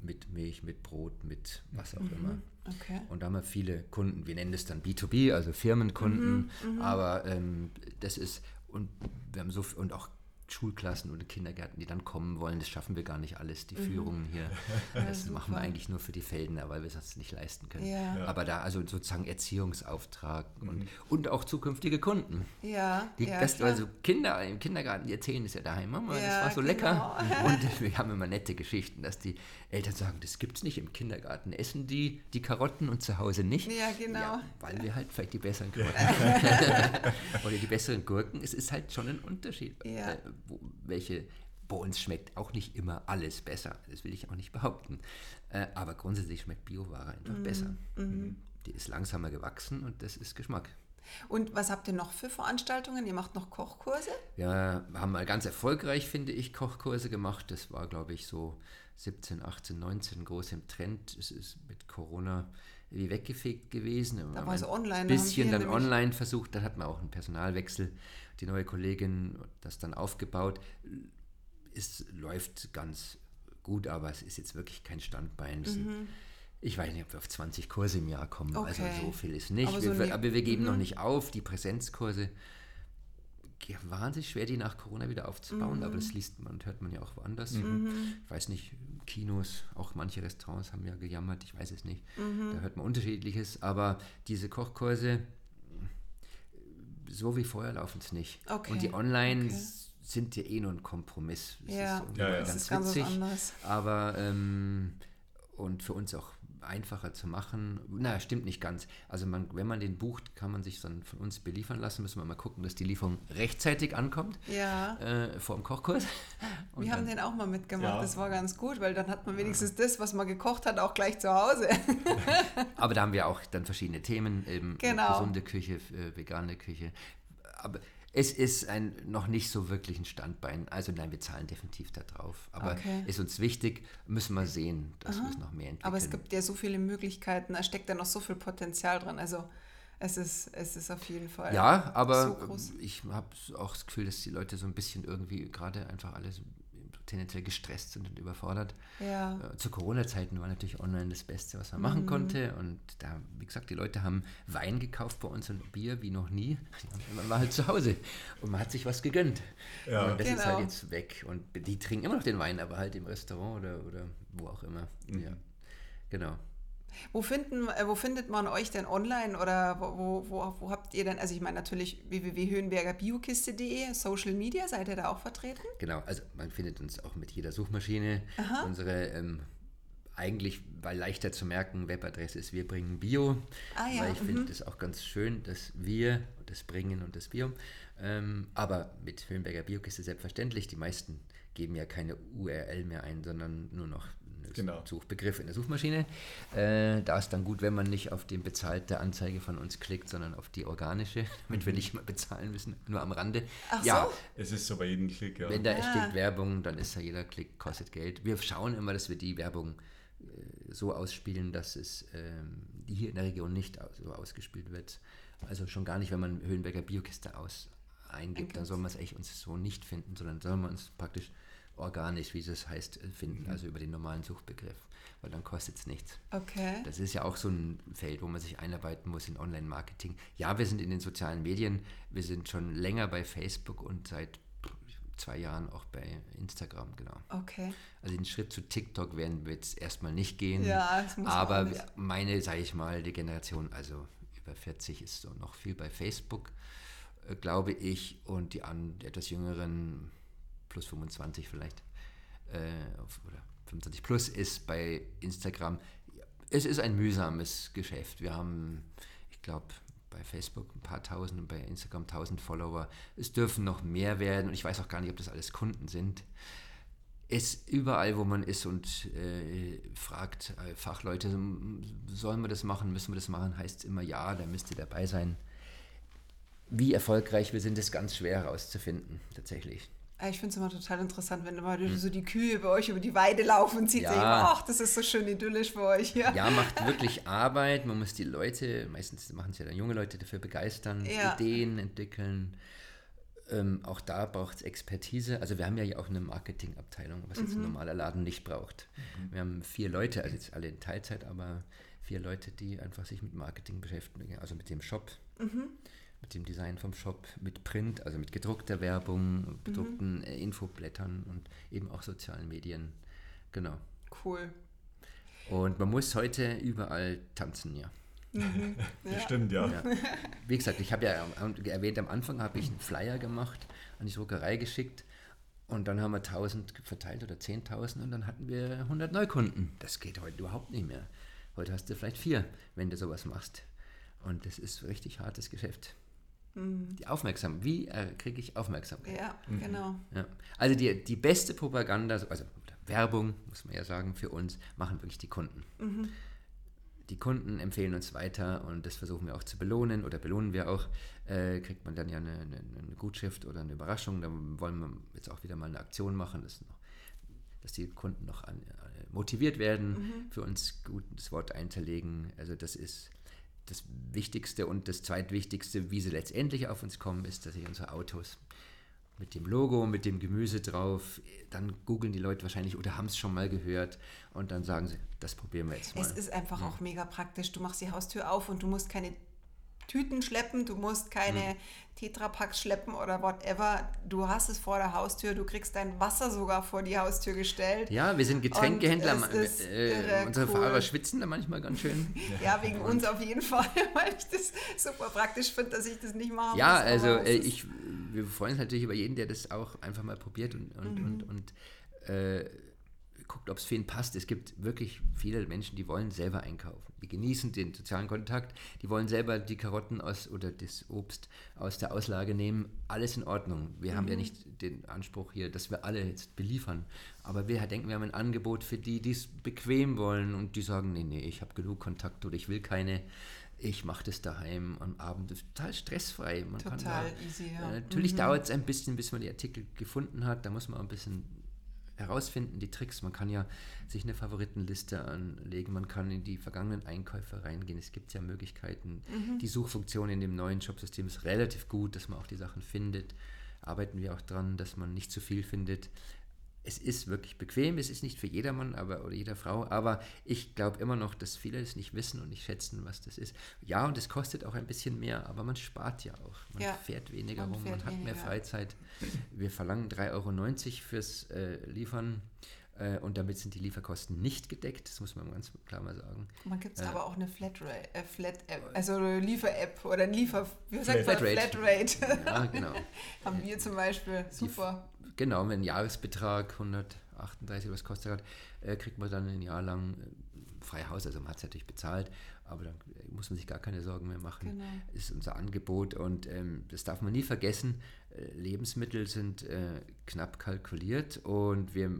S2: mit Milch, mit Brot, mit was auch immer.
S3: Okay.
S2: Und da haben wir viele Kunden. Wir nennen das dann B2B, also Firmenkunden. Aber ähm, das ist, und wir haben so viel, und auch Schulklassen oder Kindergärten, die dann kommen wollen, das schaffen wir gar nicht alles, die Führungen hier. <laughs> Das machen wir
S3: super.
S2: eigentlich nur für die Feldner, weil wir es uns nicht leisten können.
S3: Ja. Ja.
S2: Aber da also sozusagen Erziehungsauftrag und, und auch zukünftige Kunden.
S3: Ja,
S2: Die,
S3: ja,
S2: das, also Kinder im Kindergarten, die erzählen es ja daheim, Mama, das war so
S3: genau.
S2: lecker. <laughs> Und wir haben immer nette Geschichten, dass die Eltern sagen, das gibt es nicht im Kindergarten. Essen die die Karotten und zu Hause nicht?
S3: Ja, genau.
S2: weil wir halt vielleicht die besseren <laughs> Karotten Oder die besseren Gurken. Es ist halt schon ein Unterschied,
S3: Ja.
S2: Wo, welche bei uns schmeckt auch nicht immer alles besser. Das will ich auch nicht behaupten. Äh, aber grundsätzlich schmeckt Bioware einfach
S3: Mhm.
S2: besser. Die ist langsamer gewachsen und das ist Geschmack.
S3: Und was habt ihr noch für Veranstaltungen? Ihr macht noch Kochkurse?
S2: Ja, wir haben mal ganz erfolgreich, finde ich, Kochkurse gemacht. Das war, glaube ich, so 17, 18, 19 groß im Trend. Es ist mit Corona wie weggefegt gewesen.
S3: Da war es
S2: ein
S3: online, da haben
S2: Bisschen dann online versucht. Dann hat man auch einen Personalwechsel. Die neue Kollegin hat das dann aufgebaut. Es läuft ganz gut, aber es ist jetzt wirklich kein Standbein. Sind- Ich weiß nicht, ob wir auf 20 Kurse im Jahr kommen. Also
S3: Mhm. Okay.
S2: so viel ist nicht.
S3: Aber
S2: wir,
S3: so ne-
S2: aber wir geben noch nicht auf. Die Präsenzkurse ja, wahnsinnig schwer, die nach Corona wieder aufzubauen,
S3: Mhm.
S2: aber das liest man und hört man ja auch woanders. Ich weiß nicht, Kinos, auch manche Restaurants haben ja gejammert, ich weiß es nicht.
S3: Mhm.
S2: Da hört man unterschiedliches, aber diese Kochkurse, so wie vorher laufen es nicht.
S3: Okay,
S2: Und die online
S3: okay.
S2: sind ja eh nur ein Kompromiss. Das
S3: Ja.
S2: ist
S1: Ja, ja.
S2: mal
S1: Das
S2: ganz
S3: ist ganz was
S2: witzig.
S3: anderes.
S2: Aber ähm, und für uns auch einfacher zu machen. Na, stimmt nicht ganz. Also man, wenn man den bucht, kann man sich dann von uns beliefern lassen. Müssen wir mal gucken, dass die Lieferung rechtzeitig ankommt
S3: Ja.
S2: äh, vor dem Kochkurs. <laughs> Und
S3: Wir haben
S2: dann-
S3: den auch mal mitgemacht,
S1: Ja.
S3: das war ganz gut, weil dann hat man wenigstens das, was man gekocht hat, auch gleich zu Hause. <laughs>
S2: Aber da haben wir auch dann verschiedene Themen, eben
S3: Genau.
S2: gesunde Küche, äh, vegane Küche. Aber es ist ein, noch nicht so wirklich ein Standbein. Also nein, wir zahlen definitiv da drauf. Aber
S3: Okay.
S2: ist uns wichtig, müssen wir sehen, dass wir es noch mehr entwickeln.
S3: Aber es gibt ja so viele Möglichkeiten, da steckt ja noch so viel Potenzial drin. Also Es ist, es ist auf jeden Fall.
S2: Ja, aber so ich habe auch das Gefühl, dass die Leute so ein bisschen irgendwie gerade einfach alles tendenziell gestresst sind und überfordert.
S3: Ja.
S2: Äh, zu Corona-Zeiten war natürlich online das Beste, was man mhm. machen konnte. Und da, wie gesagt, die Leute haben Wein gekauft bei uns und Bier wie noch nie. <laughs> Man war halt zu Hause und man hat sich was gegönnt. Ja. Und das genau. ist halt genau. jetzt weg. Und die trinken immer noch den Wein, aber halt im Restaurant oder, oder wo auch immer. Mhm. Ja, genau.
S3: Wo, finden, äh, wo findet man euch denn online oder wo, wo, wo habt ihr denn, also ich meine natürlich www.höhenbergerbiokiste.de, Social Media, seid ihr da auch vertreten?
S2: Genau, also man findet uns auch mit jeder Suchmaschine. Aha. Unsere ähm, eigentlich, weil leichter zu merken, Webadresse ist Wir bringen Bio. Ah, ja. Weil ich mhm. finde das auch ganz schön, dass wir das bringen und das Bio. Ähm, aber mit Höhenberger Biokiste selbstverständlich. Die meisten geben ja keine URL mehr ein, sondern nur noch genau. Suchbegriff in der Suchmaschine. Äh, da ist dann gut, wenn man nicht auf die bezahlte Anzeige von uns klickt, sondern auf die organische, <laughs> damit wir nicht mal bezahlen müssen, nur am Rande.
S3: Ach
S1: ja, so? es ist so bei jedem Klick, ja.
S2: Wenn da ah. steht Werbung, dann ist ja jeder Klick kostet Geld. Wir schauen immer, dass wir die Werbung äh, so ausspielen, dass es ähm, hier in der Region nicht so ausgespielt wird. Also schon gar nicht, wenn man Höhenberger Biokiste aus eingibt, dann soll man es echt uns so nicht finden, sondern soll man uns praktisch organisch, wie es heißt, finden, mhm. also über den normalen Suchbegriff, weil dann kostet es nichts.
S3: Okay.
S2: Das ist ja auch so ein Feld, wo man sich einarbeiten muss in Online-Marketing. Ja, wir sind in den sozialen Medien, wir sind schon länger bei Facebook und seit zwei Jahren auch bei Instagram, genau.
S3: Okay.
S2: Also den Schritt zu TikTok werden wir jetzt erstmal nicht gehen.
S3: Ja, das muss
S2: Aber meine, sage ich mal, die Generation, also über 40 ist so noch viel bei Facebook, äh, glaube ich, und die, an, die etwas jüngeren plus 25 vielleicht, äh, oder 25 plus ist bei Instagram. Es ist ein mühsames Geschäft. Wir haben, ich glaube, bei Facebook ein paar tausend und bei Instagram tausend Follower. Es dürfen noch mehr werden und ich weiß auch gar nicht, ob das alles Kunden sind. Es überall, wo man ist und äh, fragt äh, Fachleute, sollen wir das machen, müssen wir das machen, heißt es immer ja, da müsst ihr dabei sein. Wie erfolgreich wir sind, ist ganz schwer herauszufinden, tatsächlich.
S3: Ich finde es immer total interessant, wenn immer hm. so die Kühe bei euch über die Weide laufen und sieht ja. sich, ach, das ist so schön idyllisch bei euch. Ja.
S2: ja, macht wirklich Arbeit. Man muss die Leute, meistens machen es ja dann junge Leute, dafür begeistern, ja. Ideen entwickeln. Ähm, auch da braucht es Expertise. Also wir haben ja auch eine Marketingabteilung, was mhm. jetzt ein normaler Laden nicht braucht. Mhm. Wir haben vier Leute, also jetzt alle in Teilzeit, aber vier Leute, die einfach sich mit Marketing beschäftigen, also mit dem Shop. Mhm mit dem Design vom Shop, mit Print, also mit gedruckter Werbung, bedruckten mhm. Infoblättern und eben auch sozialen Medien. Genau.
S3: Cool.
S2: Und man muss heute überall tanzen, ja.
S1: Mhm. <laughs> ja. Stimmt, ja. ja.
S2: Wie gesagt, ich habe ja erwähnt, am Anfang habe ich einen Flyer gemacht, an die Druckerei geschickt und dann haben wir 1000 verteilt oder 10.000 und dann hatten wir 100 Neukunden. Das geht heute überhaupt nicht mehr. Heute hast du vielleicht vier, wenn du sowas machst. Und das ist richtig hartes Geschäft. Mhm. Die Aufmerksamkeit. Wie äh, kriege ich Aufmerksamkeit?
S3: Ja, mhm. genau.
S2: Ja. Also die, die beste Propaganda, also Werbung, muss man ja sagen, für uns, machen wirklich die Kunden. Mhm. Die Kunden empfehlen uns weiter und das versuchen wir auch zu belohnen oder belohnen wir auch. Äh, kriegt man dann ja eine, eine, eine, Gutschrift oder eine Überraschung. Da wollen wir jetzt auch wieder mal eine Aktion machen, dass, noch, dass die Kunden noch an, äh, motiviert werden, mhm. für uns gut das Wort einzulegen. Also das ist das Wichtigste und das Zweitwichtigste, wie sie letztendlich auf uns kommen, ist, dass sie unsere Autos mit dem Logo, mit dem Gemüse drauf, dann googeln die Leute wahrscheinlich oder haben es schon mal gehört und dann sagen sie, das probieren wir jetzt mal.
S3: Es ist einfach ja. auch mega praktisch. Du machst die Haustür auf und du musst keine Tüten schleppen, du musst keine hm. Tetrapacks schleppen oder whatever. Du hast es vor der Haustür, du kriegst dein Wasser sogar vor die Haustür gestellt.
S2: Ja, wir sind Getränkehändler. Äh, unsere cool. Fahrer schwitzen da manchmal ganz schön. <laughs>
S3: ja, wegen Und uns auf jeden Fall, <laughs> weil ich das super praktisch finde, dass ich das nicht mache.
S2: Ja, also äh, ich, wir freuen uns natürlich über jeden, der das auch einfach mal probiert und, und, mhm. und, und äh, guckt, ob es für ihn passt. Es gibt wirklich viele Menschen, die wollen selber einkaufen. Die genießen den sozialen Kontakt, die wollen selber die Karotten aus oder das Obst aus der Auslage nehmen. Alles in Ordnung. Wir mhm. haben ja mhm. nicht den Anspruch hier, dass wir alle jetzt beliefern. Aber wir denken, wir haben ein Angebot für die, die es bequem wollen und die sagen, nee, nee, ich habe genug Kontakt oder ich will keine ich mache das daheim am Abend total stressfrei.
S3: Man total da, easy, ja.
S2: Äh, natürlich mhm. dauert es ein bisschen, bis man die Artikel gefunden hat. Da muss man ein bisschen herausfinden, die Tricks. Man kann ja sich eine Favoritenliste anlegen, man kann in die vergangenen Einkäufe reingehen. Es gibt ja Möglichkeiten. Mhm. Die Suchfunktion in dem neuen Shopsystem ist relativ gut, dass man auch die Sachen findet. Arbeiten wir auch dran, dass man nicht zu viel findet es ist wirklich bequem, es ist nicht für jedermann aber, oder jeder Frau, aber ich glaube immer noch, dass viele es nicht wissen und nicht schätzen, was das ist. Ja, und es kostet auch ein bisschen mehr, aber man spart ja auch. Man ja, fährt weniger man rum, fährt man hat weniger. mehr Freizeit. Wir verlangen 3,90 Euro fürs äh, Liefern äh, und damit sind die Lieferkosten nicht gedeckt, das muss man ganz klar mal sagen.
S3: Man gibt es äh, aber auch eine Flatrate, äh, Flat App, also eine Liefer-App oder ein Liefer, wie sagt
S2: Flatrate. Flatrate.
S3: Ja, genau. <laughs> Haben wir zum Beispiel, super.
S2: Genau, wenn ein Jahresbetrag 138 was kostet hat, äh, kriegt man dann ein Jahr lang äh, frei Haus. Also man hat es natürlich bezahlt, aber dann muss man sich gar keine Sorgen mehr machen. Genau. Ist unser Angebot und ähm, das darf man nie vergessen. Äh, Lebensmittel sind äh, knapp kalkuliert und wir,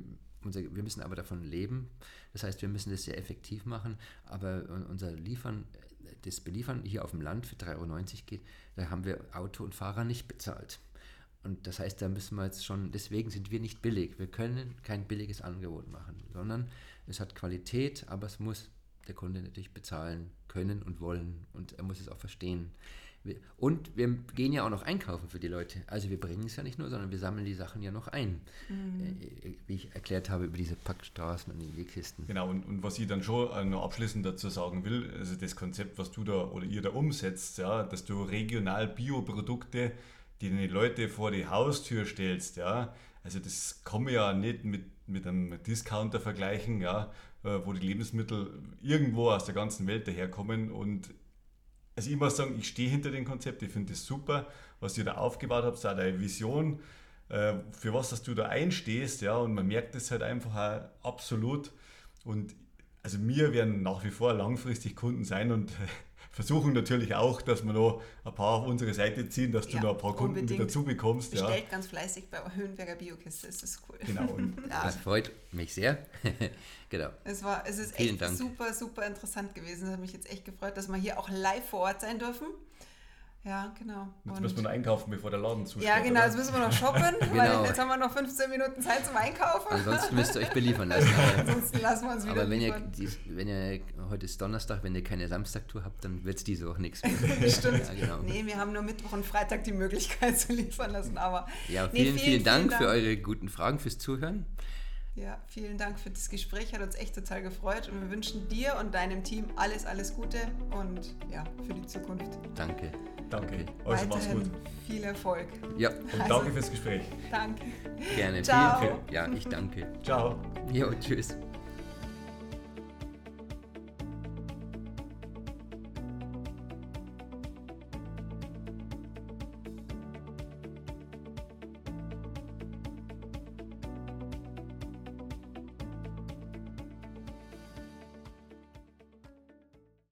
S2: unser, wir müssen aber davon leben. Das heißt, wir müssen das sehr effektiv machen, aber unser Liefern, das Beliefern hier auf dem Land für 3,90 Euro geht, da haben wir Auto und Fahrer nicht bezahlt. Und das heißt, da müssen wir jetzt schon, deswegen sind wir nicht billig. Wir können kein billiges Angebot machen, sondern es hat Qualität, aber es muss der Kunde natürlich bezahlen können und wollen und er muss es auch verstehen. Und wir gehen ja auch noch einkaufen für die Leute. Also wir bringen es ja nicht nur, sondern wir sammeln die Sachen ja noch ein. Mhm. Äh, wie ich erklärt habe über diese Packstraßen und die Wegkisten.
S1: Genau, und, und was ich dann schon noch abschließend dazu sagen will, also das Konzept, was du da oder ihr da umsetzt, ja, dass du regional Bioprodukte die die Leute vor die Haustür stellst, ja, also das kann man ja nicht mit, mit einem Discounter vergleichen, ja, äh, wo die Lebensmittel irgendwo aus der ganzen Welt daherkommen. Und also ich muss sagen, ich stehe hinter dem Konzept, ich finde das super, was ihr da aufgebaut habt, auch deine Vision, äh, für was dass du da einstehst, ja, und man merkt das halt einfach absolut. Und also wir werden nach wie vor langfristig Kunden sein und <laughs> versuchen natürlich auch, dass wir noch ein paar auf unsere Seite ziehen, dass du ja, noch ein paar Kunden unbedingt. mit dazu bekommst.
S3: Bestellt ja. ganz fleißig bei Höhenberger Biokiste, das ist cool.
S2: Genau. Und <laughs> ja. Das freut mich sehr. <laughs> genau.
S3: Es, war, es ist Vielen echt Dank. super, super interessant gewesen. Es hat mich jetzt echt gefreut, dass wir hier auch live vor Ort sein dürfen. Ja, genau.
S1: Jetzt und müssen wir noch einkaufen, bevor der Laden zusteht.
S3: Ja, genau, oder? jetzt müssen wir noch shoppen, <laughs> genau. weil jetzt haben wir noch 15 Minuten Zeit zum Einkaufen.
S2: Ansonsten müsst ihr euch beliefern lassen. <laughs>
S3: Ansonsten lassen wir uns wieder
S2: Aber wenn ihr, dies, wenn ihr, heute ist Donnerstag, wenn ihr keine Samstagtour habt, dann wird es diese Woche nichts mehr. <laughs>
S3: Stimmt. Ja, genau. Nee, wir haben nur Mittwoch und Freitag die Möglichkeit zu liefern lassen, aber...
S2: Ja, vielen, nee, vielen, vielen, Dank, vielen Dank für eure guten Fragen, fürs Zuhören.
S3: Ja, vielen Dank für das Gespräch, hat uns echt total gefreut und wir wünschen dir und deinem Team alles, alles Gute und ja, für die Zukunft.
S2: Danke.
S1: Danke. Also mach's gut.
S3: Viel Erfolg.
S2: Ja.
S1: Und also, danke fürs Gespräch.
S3: Danke.
S2: Gerne. Ciao. Vielen, vielen, ja, ich danke.
S1: Ciao.
S2: Jo, tschüss.